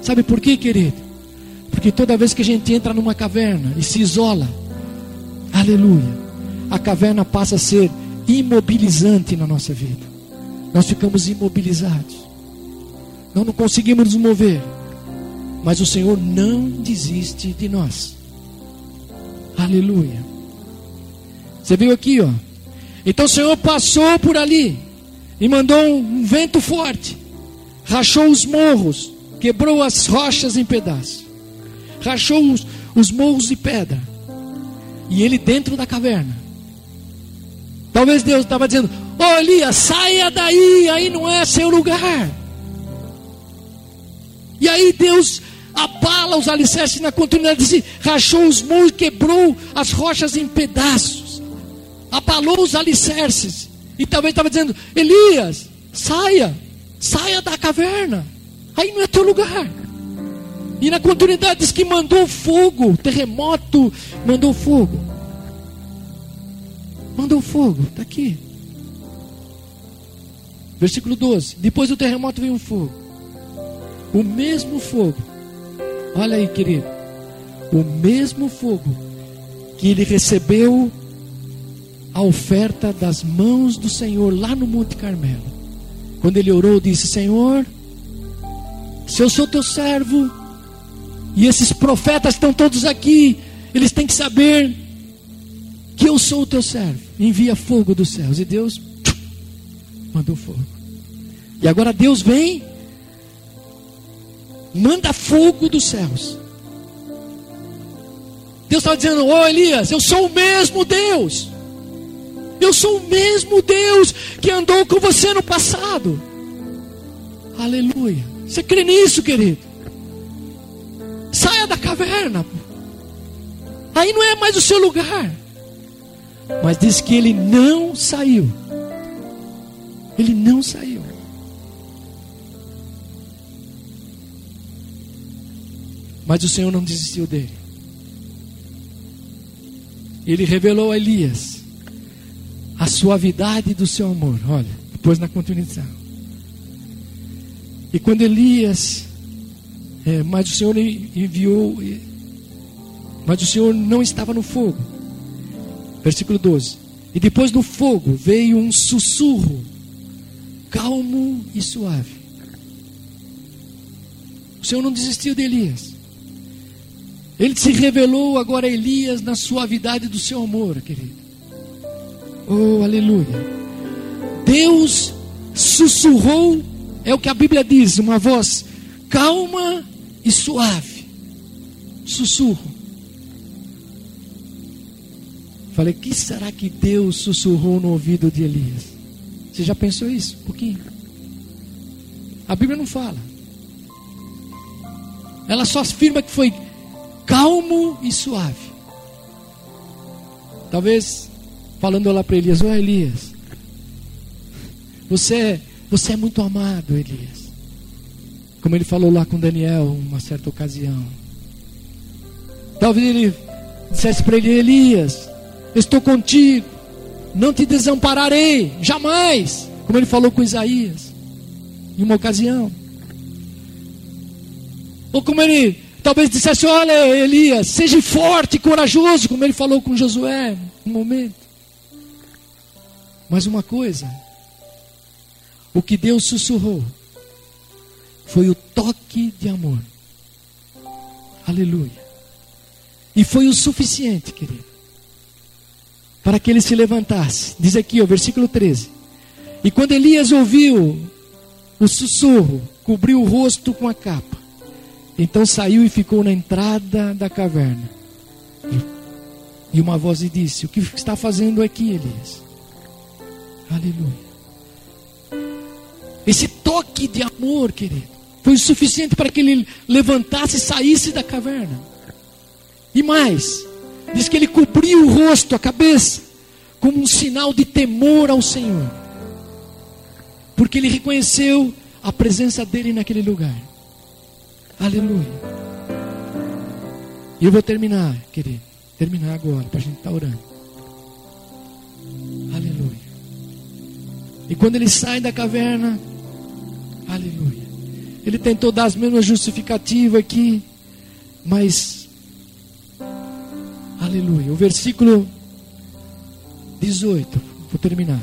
Sabe por quê, querido? Porque toda vez que a gente entra numa caverna e se isola, aleluia, a caverna passa a ser imobilizante na nossa vida. Nós ficamos imobilizados. Nós não conseguimos nos mover. Mas o Senhor não desiste de nós. Aleluia. Você viu aqui, ó. Então o Senhor passou por ali e mandou um vento forte, rachou os morros, quebrou as rochas em pedaços rachou os, os morros de pedra. E ele dentro da caverna. Talvez Deus estava dizendo: Ô oh, Elias, saia daí, aí não é seu lugar. E aí Deus abala os alicerces na continuidade, rachou os morros, quebrou as rochas em pedaços, abalou os alicerces. E talvez estava dizendo: Elias, saia, saia da caverna, aí não é teu lugar. E na continuidade diz que mandou fogo, terremoto, mandou fogo. Mandou fogo, está aqui. Versículo 12: Depois do terremoto veio um fogo. O mesmo fogo, olha aí, querido. O mesmo fogo que ele recebeu a oferta das mãos do Senhor lá no Monte Carmelo. Quando ele orou, disse: Senhor, se eu sou teu servo, e esses profetas estão todos aqui. Eles têm que saber que eu sou o teu servo. Envia fogo dos céus. E Deus mandou fogo. E agora Deus vem, manda fogo dos céus. Deus está dizendo: Ô oh, Elias, eu sou o mesmo Deus. Eu sou o mesmo Deus que andou com você no passado. Aleluia. Você crê nisso, querido? Saia da caverna. Aí não é mais o seu lugar. Mas diz que ele não saiu. Ele não saiu. Mas o Senhor não desistiu dele. Ele revelou a Elias a suavidade do seu amor. Olha, depois na continuação. E quando Elias é, mas o Senhor enviou, mas o Senhor não estava no fogo. Versículo 12. E depois do fogo veio um sussurro, calmo e suave. O Senhor não desistiu de Elias. Ele se revelou agora a Elias na suavidade do seu amor, querido. Oh, aleluia. Deus sussurrou, é o que a Bíblia diz, uma voz calma e suave. Sussurro. Falei, que será que Deus sussurrou no ouvido de Elias? Você já pensou isso? Um pouquinho. A Bíblia não fala. Ela só afirma que foi calmo e suave. Talvez falando lá para Elias, ô oh, Elias, você, você é muito amado, Elias. Como ele falou lá com Daniel, uma certa ocasião. Talvez ele dissesse para ele: Elias, estou contigo, não te desampararei, jamais. Como ele falou com Isaías, em uma ocasião. Ou como ele talvez dissesse: Olha, Elias, seja forte e corajoso, como ele falou com Josué, um momento. Mas uma coisa, o que Deus sussurrou foi o toque de amor. Aleluia. E foi o suficiente, querido, para que ele se levantasse. Diz aqui, o versículo 13. E quando Elias ouviu o sussurro, cobriu o rosto com a capa. Então saiu e ficou na entrada da caverna. E, uma voz lhe disse: O que está fazendo aqui, Elias? Aleluia. Esse toque de amor, querido, foi o suficiente para que ele levantasse e saísse da caverna. E mais, Diz que ele cobriu o rosto, a cabeça, como um sinal de temor ao Senhor. Porque ele reconheceu a presença dele naquele lugar. Aleluia. E eu vou terminar, querido. Terminar agora, para a gente estar tá orando. E quando ele sai da caverna, aleluia. Ele tentou dar as mesmas justificativas aqui, mas, aleluia. O versículo 18, vou terminar.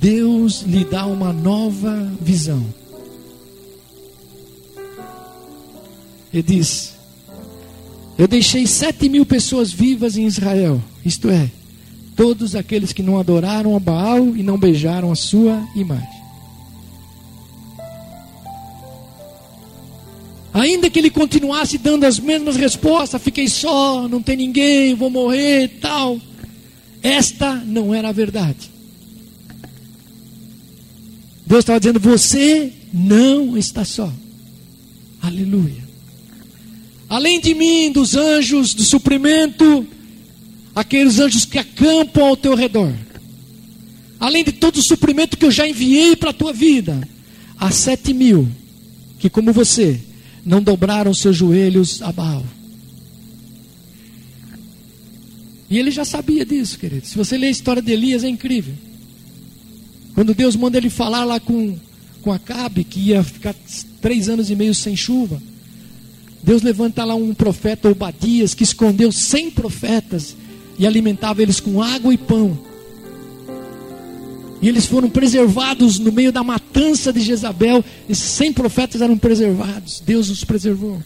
Deus lhe dá uma nova visão. Ele diz: Eu deixei sete mil pessoas vivas em Israel, isto é, todos aqueles que não adoraram a Baal e não beijaram a sua imagem. Ainda que ele continuasse dando as mesmas respostas, fiquei só, não tem ninguém, vou morrer, tal. Esta não era a verdade. Deus estava dizendo: Você não está só. Aleluia. Além de mim, dos anjos do suprimento, aqueles anjos que acampam ao teu redor. Além de todo o suprimento que eu já enviei para a tua vida, há sete mil que, como você, não dobraram seus joelhos a Baal. E ele já sabia disso, querido. Se você ler a história de Elias, é incrível. Quando Deus manda ele falar lá com, com Acabe, que ia ficar três anos e meio sem chuva, Deus levanta lá um profeta Obadias que escondeu cem profetas e alimentava eles com água e pão. E eles foram preservados no meio da matança de Jezabel. Esses cem profetas eram preservados. Deus os preservou.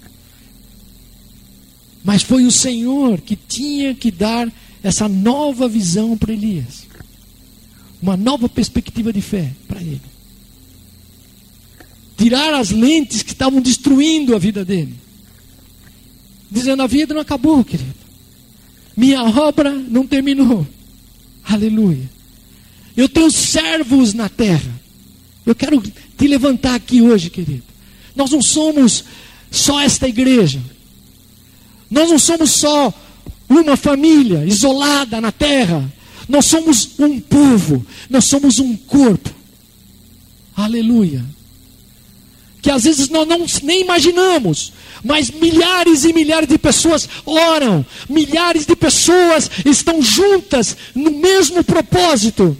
Mas foi o Senhor que tinha que dar essa nova visão para Elias. Uma nova perspectiva de fé para ele. Tirar as lentes que estavam destruindo a vida dele. Dizendo: a vida não acabou, querido. Minha obra não terminou. Aleluia. Eu tenho servos na terra. Eu quero te levantar aqui hoje, querido. Nós não somos só esta igreja. Nós não somos só uma família isolada na terra. Nós somos um povo. Nós somos um corpo. Aleluia. Que às vezes nós não nem imaginamos, mas milhares e milhares de pessoas oram, milhares de pessoas estão juntas no mesmo propósito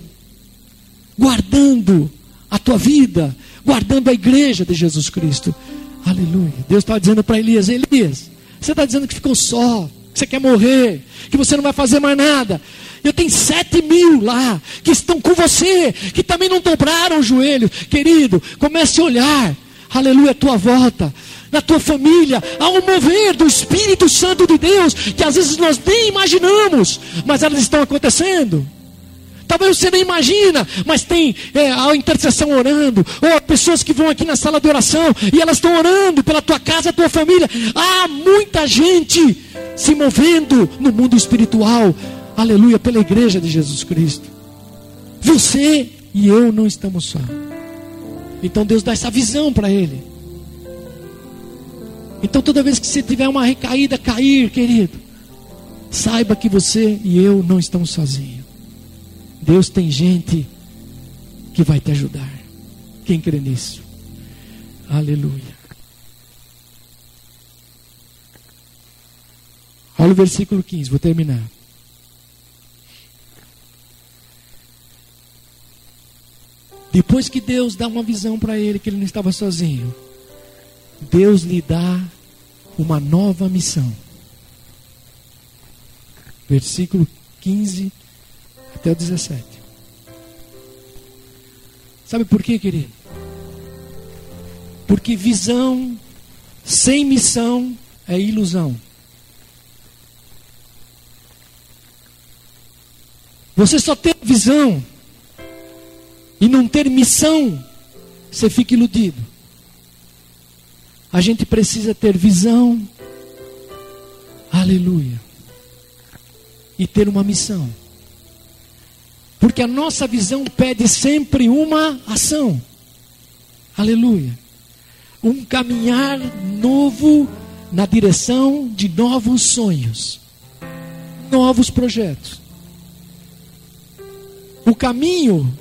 guardando a tua vida, guardando a igreja de Jesus Cristo. Aleluia. Deus estava dizendo para Elias: Elias, você está dizendo que ficou só, que você quer morrer, que você não vai fazer mais nada. Eu tenho sete mil lá que estão com você, que também não dobraram o joelho. Querido, comece a olhar, aleluia, a tua volta, na tua família, há um mover do Espírito Santo de Deus, que às vezes nós nem imaginamos, mas elas estão acontecendo. Talvez você nem imagina, mas tem é, a intercessão orando, ou pessoas que vão aqui na sala de oração e elas estão orando pela tua casa, tua família. Há muita gente se movendo no mundo espiritual, aleluia, pela igreja de Jesus Cristo. Você e eu não estamos só. Então Deus dá essa visão para ele. Então toda vez que você tiver uma recaída, cair, querido, saiba que você e eu não estamos sozinhos. Deus tem gente que vai te ajudar. Quem crê nisso? Aleluia. Olha o versículo 15, vou terminar. Depois que Deus dá uma visão para ele que ele não estava sozinho, Deus lhe dá uma nova missão. Versículo 15 até o 17. Sabe por quê, querido? Porque visão sem missão é ilusão. Você só tem visão e não ter missão, você fica iludido. A gente precisa ter visão, aleluia, e ter uma missão. Porque a nossa visão pede sempre uma ação. Aleluia. um caminhar novo na direção de novos sonhos, novos projetos. O caminho,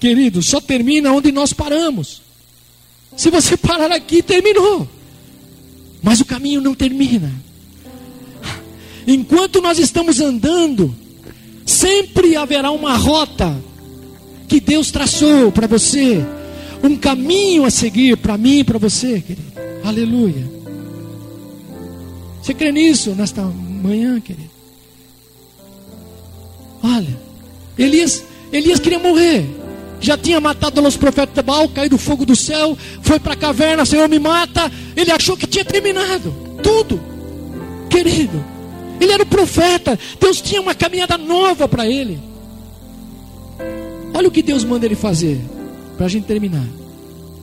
querido, só termina onde nós paramos. Se você parar aqui, terminou. Mas o caminho não termina. Enquanto nós estamos andando, sempre haverá uma rota que Deus traçou para você, um caminho a seguir para mim e para você, querido. Aleluia. Você crê nisso nesta manhã, querido? Olha, Elias, Elias queria morrer. Já tinha matado os profetas de Baal, caído fogo do céu, foi para a caverna, Senhor me mata. Ele achou que tinha terminado tudo. Querido, ele era o profeta. Deus tinha uma caminhada nova para ele. Olha o que Deus manda ele fazer, para a gente terminar.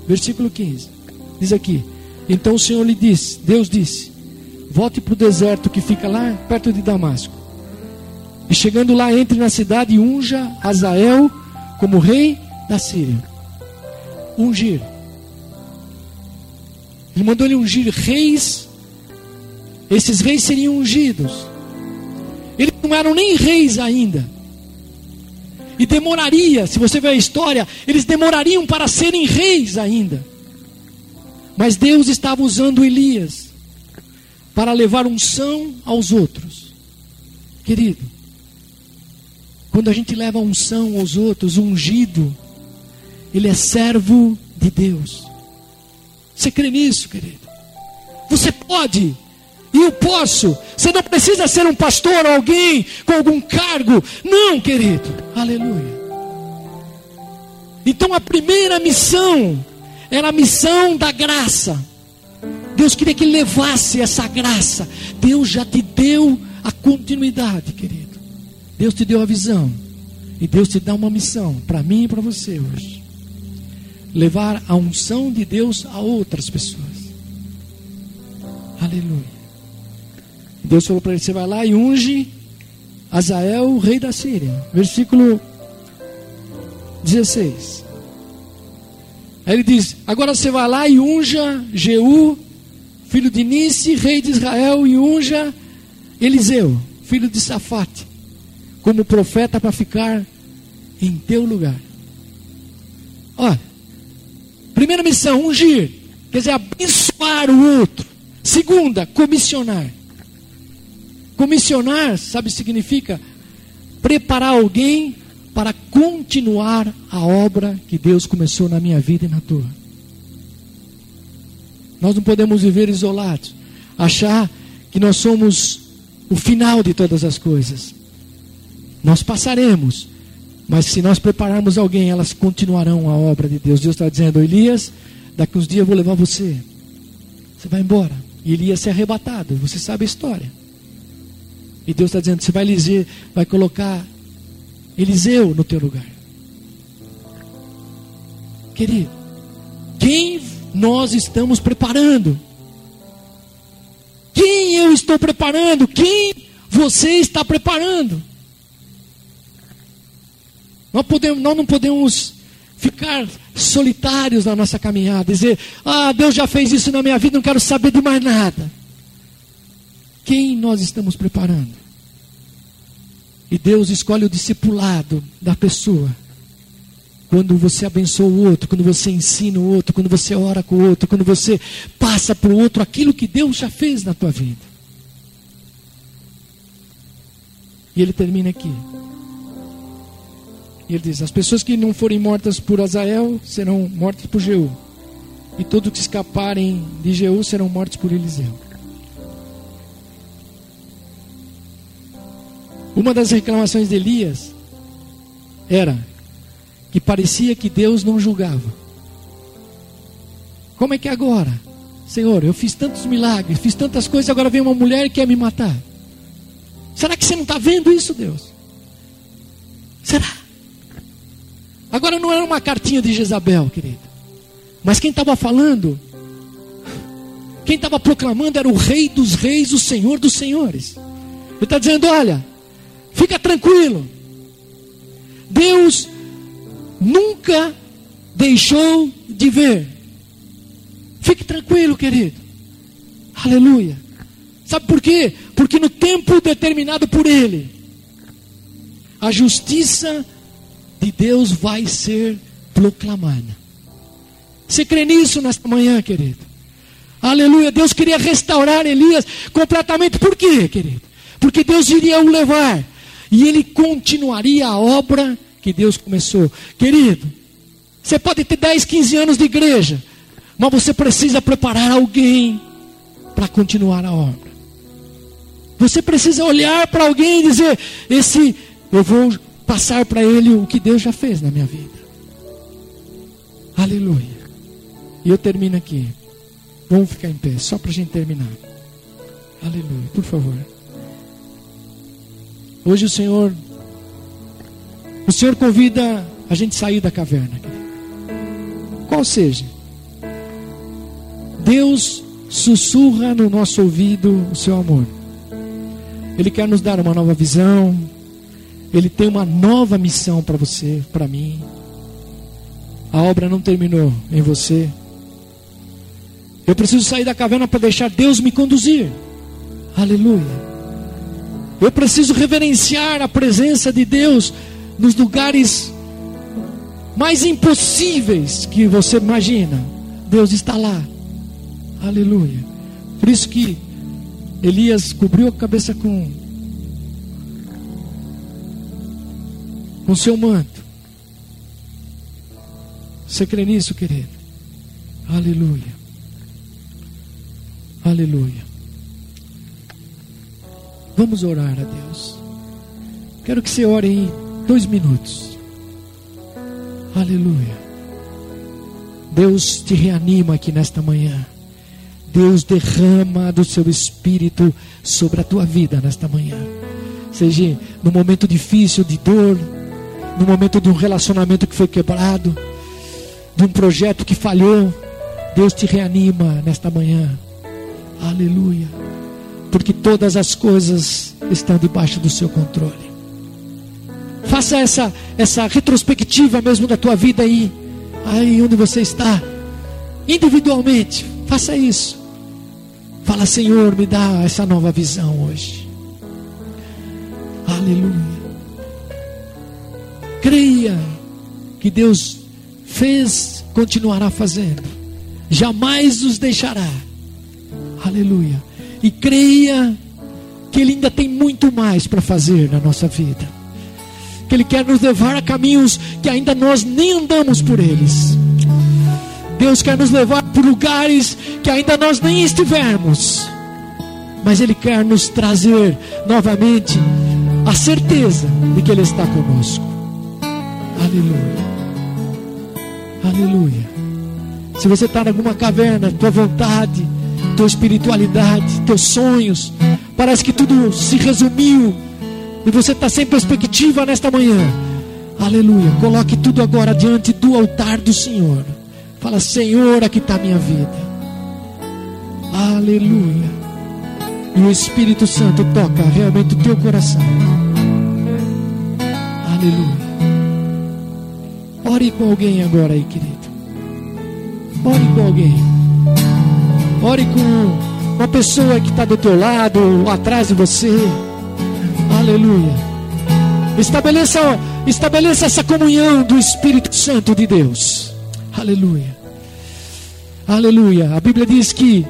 Versículo 15. Diz aqui: Então o Senhor lhe disse, Deus disse: Volte para o deserto que fica lá perto de Damasco. E chegando lá, entre na cidade e unja Azael como rei da Síria. Ungir. Ele mandou ele ungir reis. Esses reis seriam ungidos. Eles não eram nem reis ainda. E demoraria, se você ver a história, eles demorariam para serem reis ainda. Mas Deus estava usando Elias para levar unção aos outros. Querido, quando a gente leva unção aos outros, ungido, ele é servo de Deus. Você crê nisso, querido? Você pode e eu posso. Você não precisa ser um pastor ou alguém com algum cargo. Não, querido. Aleluia. Então a primeira missão era a missão da graça. Deus queria que levasse essa graça. Deus já te deu a continuidade, querido. Deus te deu a visão. E Deus te dá uma missão para mim e para você hoje. Levar a unção de Deus a outras pessoas. Aleluia. Deus falou para ele: Você vai lá e unge Azael, rei da Síria. Versículo 16. Aí ele diz: Agora você vai lá e unja Jeú, filho de Nice, rei de Israel, e unja Eliseu, filho de Safate, como profeta para ficar em teu lugar. Olha, primeira missão: ungir, quer dizer, abençoar o outro. Segunda, comissionar. Comissionar, sabe, significa preparar alguém para continuar a obra que Deus começou na minha vida e na tua. Nós não podemos viver isolados, achar que nós somos o final de todas as coisas. Nós passaremos, mas se nós prepararmos alguém, elas continuarão a obra de Deus. Deus está dizendo, Elias, daqui uns dias eu vou levar você. Você vai embora. E Elias ser arrebatado. Você sabe a história. E Deus está dizendo: você vai Eliseu, vai colocar Eliseu no teu lugar. Querido, quem nós estamos preparando? Quem eu estou preparando? Quem você está preparando? Nós, podemos, nós não podemos ficar solitários na nossa caminhada, dizer: Ah, Deus já fez isso na minha vida, não quero saber de mais nada. Quem nós estamos preparando? E Deus escolhe o discipulado da pessoa. Quando você abençoa o outro, quando você ensina o outro, quando você ora com o outro, quando você passa para o outro aquilo que Deus já fez na tua vida. E ele termina aqui. E ele diz: As pessoas que não forem mortas por Azael serão mortas por Jeú. E todos que escaparem de Jeú serão mortos por Eliseu. Uma das reclamações de Elias era que parecia que Deus não julgava. Como é que é agora? Senhor, eu fiz tantos milagres, fiz tantas coisas, agora vem uma mulher e quer me matar. Será que você não está vendo isso, Deus? Será? Agora não era uma cartinha de Jezabel, querido. Mas quem estava falando, quem estava proclamando era o Rei dos Reis, o Senhor dos Senhores. Ele está dizendo: olha, Fica tranquilo. Deus nunca deixou de ver. Fique tranquilo, querido. Aleluia. Sabe por quê? Porque no tempo determinado por Ele, a justiça de Deus vai ser proclamada. Você crê nisso nesta manhã, querido? Aleluia. Deus queria restaurar Elias completamente. Por quê, querido? Porque Deus iria o levar. E ele continuaria a obra que Deus começou. Querido, você pode ter 10, 15 anos de igreja, mas você precisa preparar alguém para continuar a obra. Você precisa olhar para alguém e dizer: esse eu vou passar para ele o que Deus já fez na minha vida. Aleluia. E eu termino aqui. Vamos ficar em pé, só para a gente terminar. Aleluia, por favor. Hoje o Senhor, o Senhor convida a gente sair da caverna. Qual seja? Deus sussurra no nosso ouvido o seu amor. Ele quer nos dar uma nova visão. Ele tem uma nova missão para você, para mim. A obra não terminou em você. Eu preciso sair da caverna para deixar Deus me conduzir. Aleluia. Eu preciso reverenciar a presença de Deus nos lugares mais impossíveis que você imagina. Deus está lá. Aleluia. Por isso que Elias cobriu a cabeça com com seu manto. Você crê nisso, querido? Aleluia. Aleluia. Vamos orar a Deus. Quero que você ore em dois minutos. Aleluia. Deus te reanima aqui nesta manhã. Deus derrama do seu espírito sobre a tua vida nesta manhã. Seja no momento difícil de dor, no momento de um relacionamento que foi quebrado, de um projeto que falhou, Deus te reanima nesta manhã. Aleluia porque todas as coisas estão debaixo do seu controle. Faça essa, essa retrospectiva mesmo da tua vida aí, aí onde você está, individualmente. Faça isso. Fala, Senhor, me dá essa nova visão hoje. Aleluia. Creia que Deus fez, continuará fazendo. Jamais nos deixará. Aleluia e creia que Ele ainda tem muito mais para fazer na nossa vida. Que Ele quer nos levar a caminhos que ainda nós nem andamos por eles. Deus quer nos levar por lugares que ainda nós nem estivermos. Mas Ele quer nos trazer novamente a certeza de que Ele está conosco. Aleluia. Aleluia. Se você está em alguma caverna, tua vontade tua espiritualidade, teus sonhos. Parece que tudo se resumiu e você está sem perspectiva nesta manhã. Aleluia. Coloque tudo agora diante do altar do Senhor. Fala, Senhor, aqui está a minha vida. Aleluia. E o Espírito Santo toca realmente o teu coração. Aleluia. Ore com alguém agora aí, querido. Ore com alguém. Ore com uma pessoa que está do teu lado, atrás de você. Aleluia. Estabeleça, estabeleça essa comunhão do Espírito Santo de Deus. Aleluia. Aleluia. A Bíblia diz que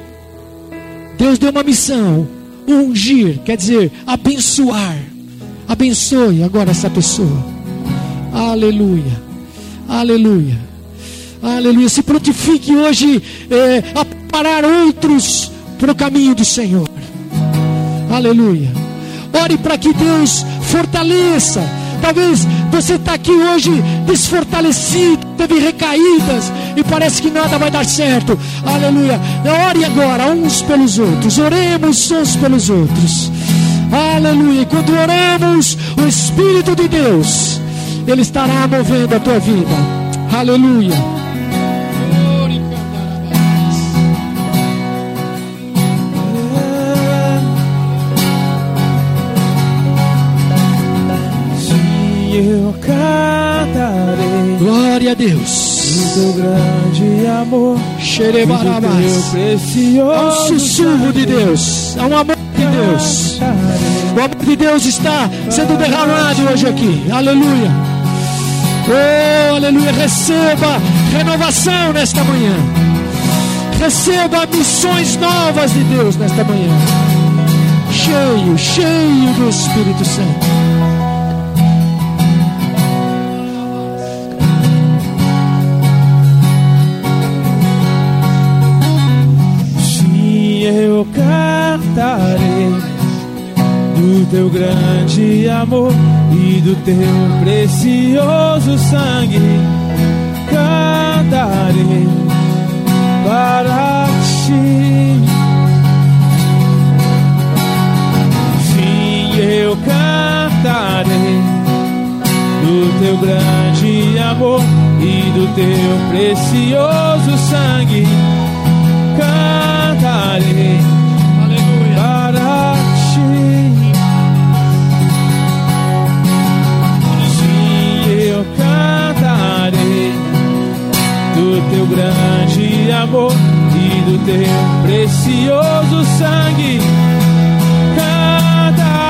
Deus deu uma missão: ungir, quer dizer, abençoar. Abençoe agora essa pessoa. Aleluia. Aleluia. Aleluia. Se prontifique hoje é, a preparar outros para o caminho do Senhor. Aleluia. Ore para que Deus fortaleça. Talvez você está aqui hoje desfortalecido, teve recaídas e parece que nada vai dar certo. Aleluia. Ore agora uns pelos outros. Oremos uns pelos outros. Aleluia. Quando oramos, o Espírito de Deus, Ele estará movendo a tua vida. Aleluia. Glória a Deus. Do grande amor, Xerebarabás. Há um sussurro de Deus, há um amor de Deus. O amor de Deus está sendo derramado hoje aqui. Aleluia. Oh, aleluia. Receba renovação nesta manhã. Receba missões novas de Deus nesta manhã. Cheio, cheio do Espírito Santo. Eu cantarei do teu grande amor e do teu precioso sangue. Cantarei para ti. Sim, eu cantarei do teu grande amor e do teu precioso sangue cantarei eu cantarei do teu grande amor e do teu precioso sangue. Cantarei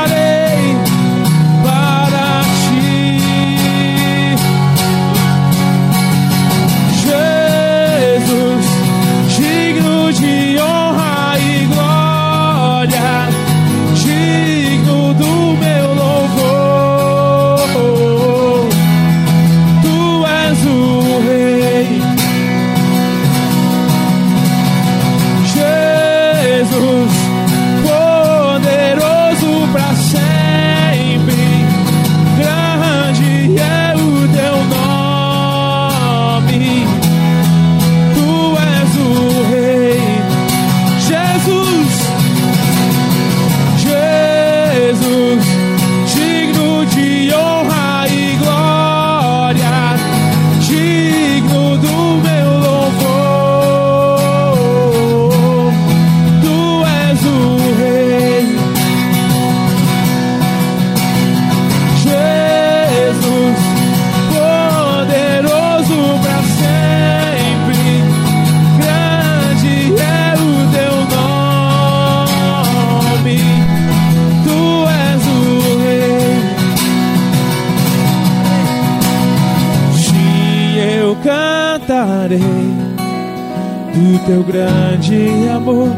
teu grande amor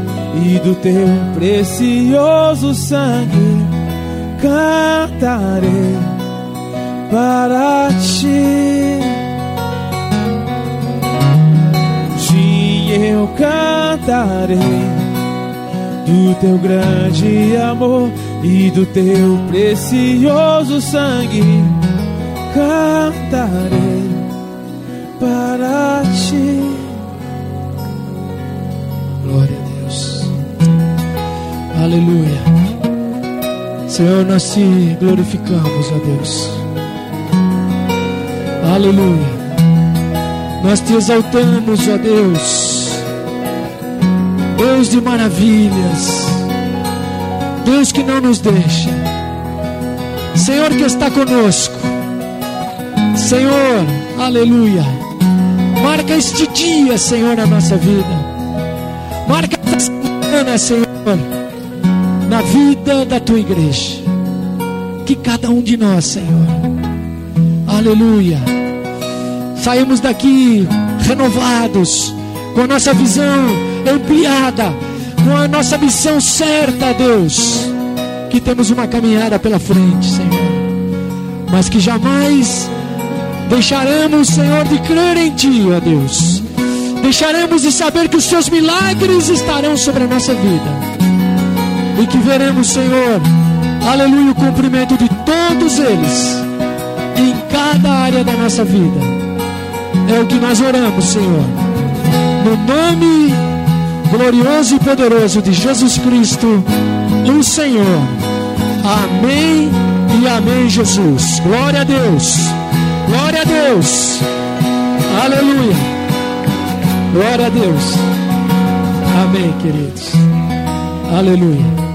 e do teu precioso sangue. Cantarei para ti. Sim, eu cantarei do teu grande amor e do teu precioso sangue. Cantarei para ti. Aleluia. Senhor, nós te glorificamos, ó Deus. Aleluia. Nós te exaltamos, ó Deus. Deus de maravilhas. Deus que não nos deixa. Senhor que está conosco. Senhor, aleluia. Marca este dia, Senhor, na nossa vida. Marca esta semana, Senhor, na vida da tua igreja. Que cada um de nós, Senhor, aleluia, saímos daqui renovados, com a nossa visão ampliada, com a nossa missão certa, Deus. Que temos uma caminhada pela frente, Senhor, mas que jamais deixaremos, Senhor, de crer em Ti, ó Deus. Deixaremos de saber que os Teus milagres estarão sobre a nossa vida. E que veremos, Senhor, aleluia, o cumprimento de todos eles em cada área da nossa vida. É o que nós oramos, Senhor. No nome glorioso e poderoso de Jesus Cristo, o Senhor. Amém e amém, Jesus. Glória a Deus. Glória a Deus. Aleluia. Glória a Deus. Amém, queridos. Aleluia.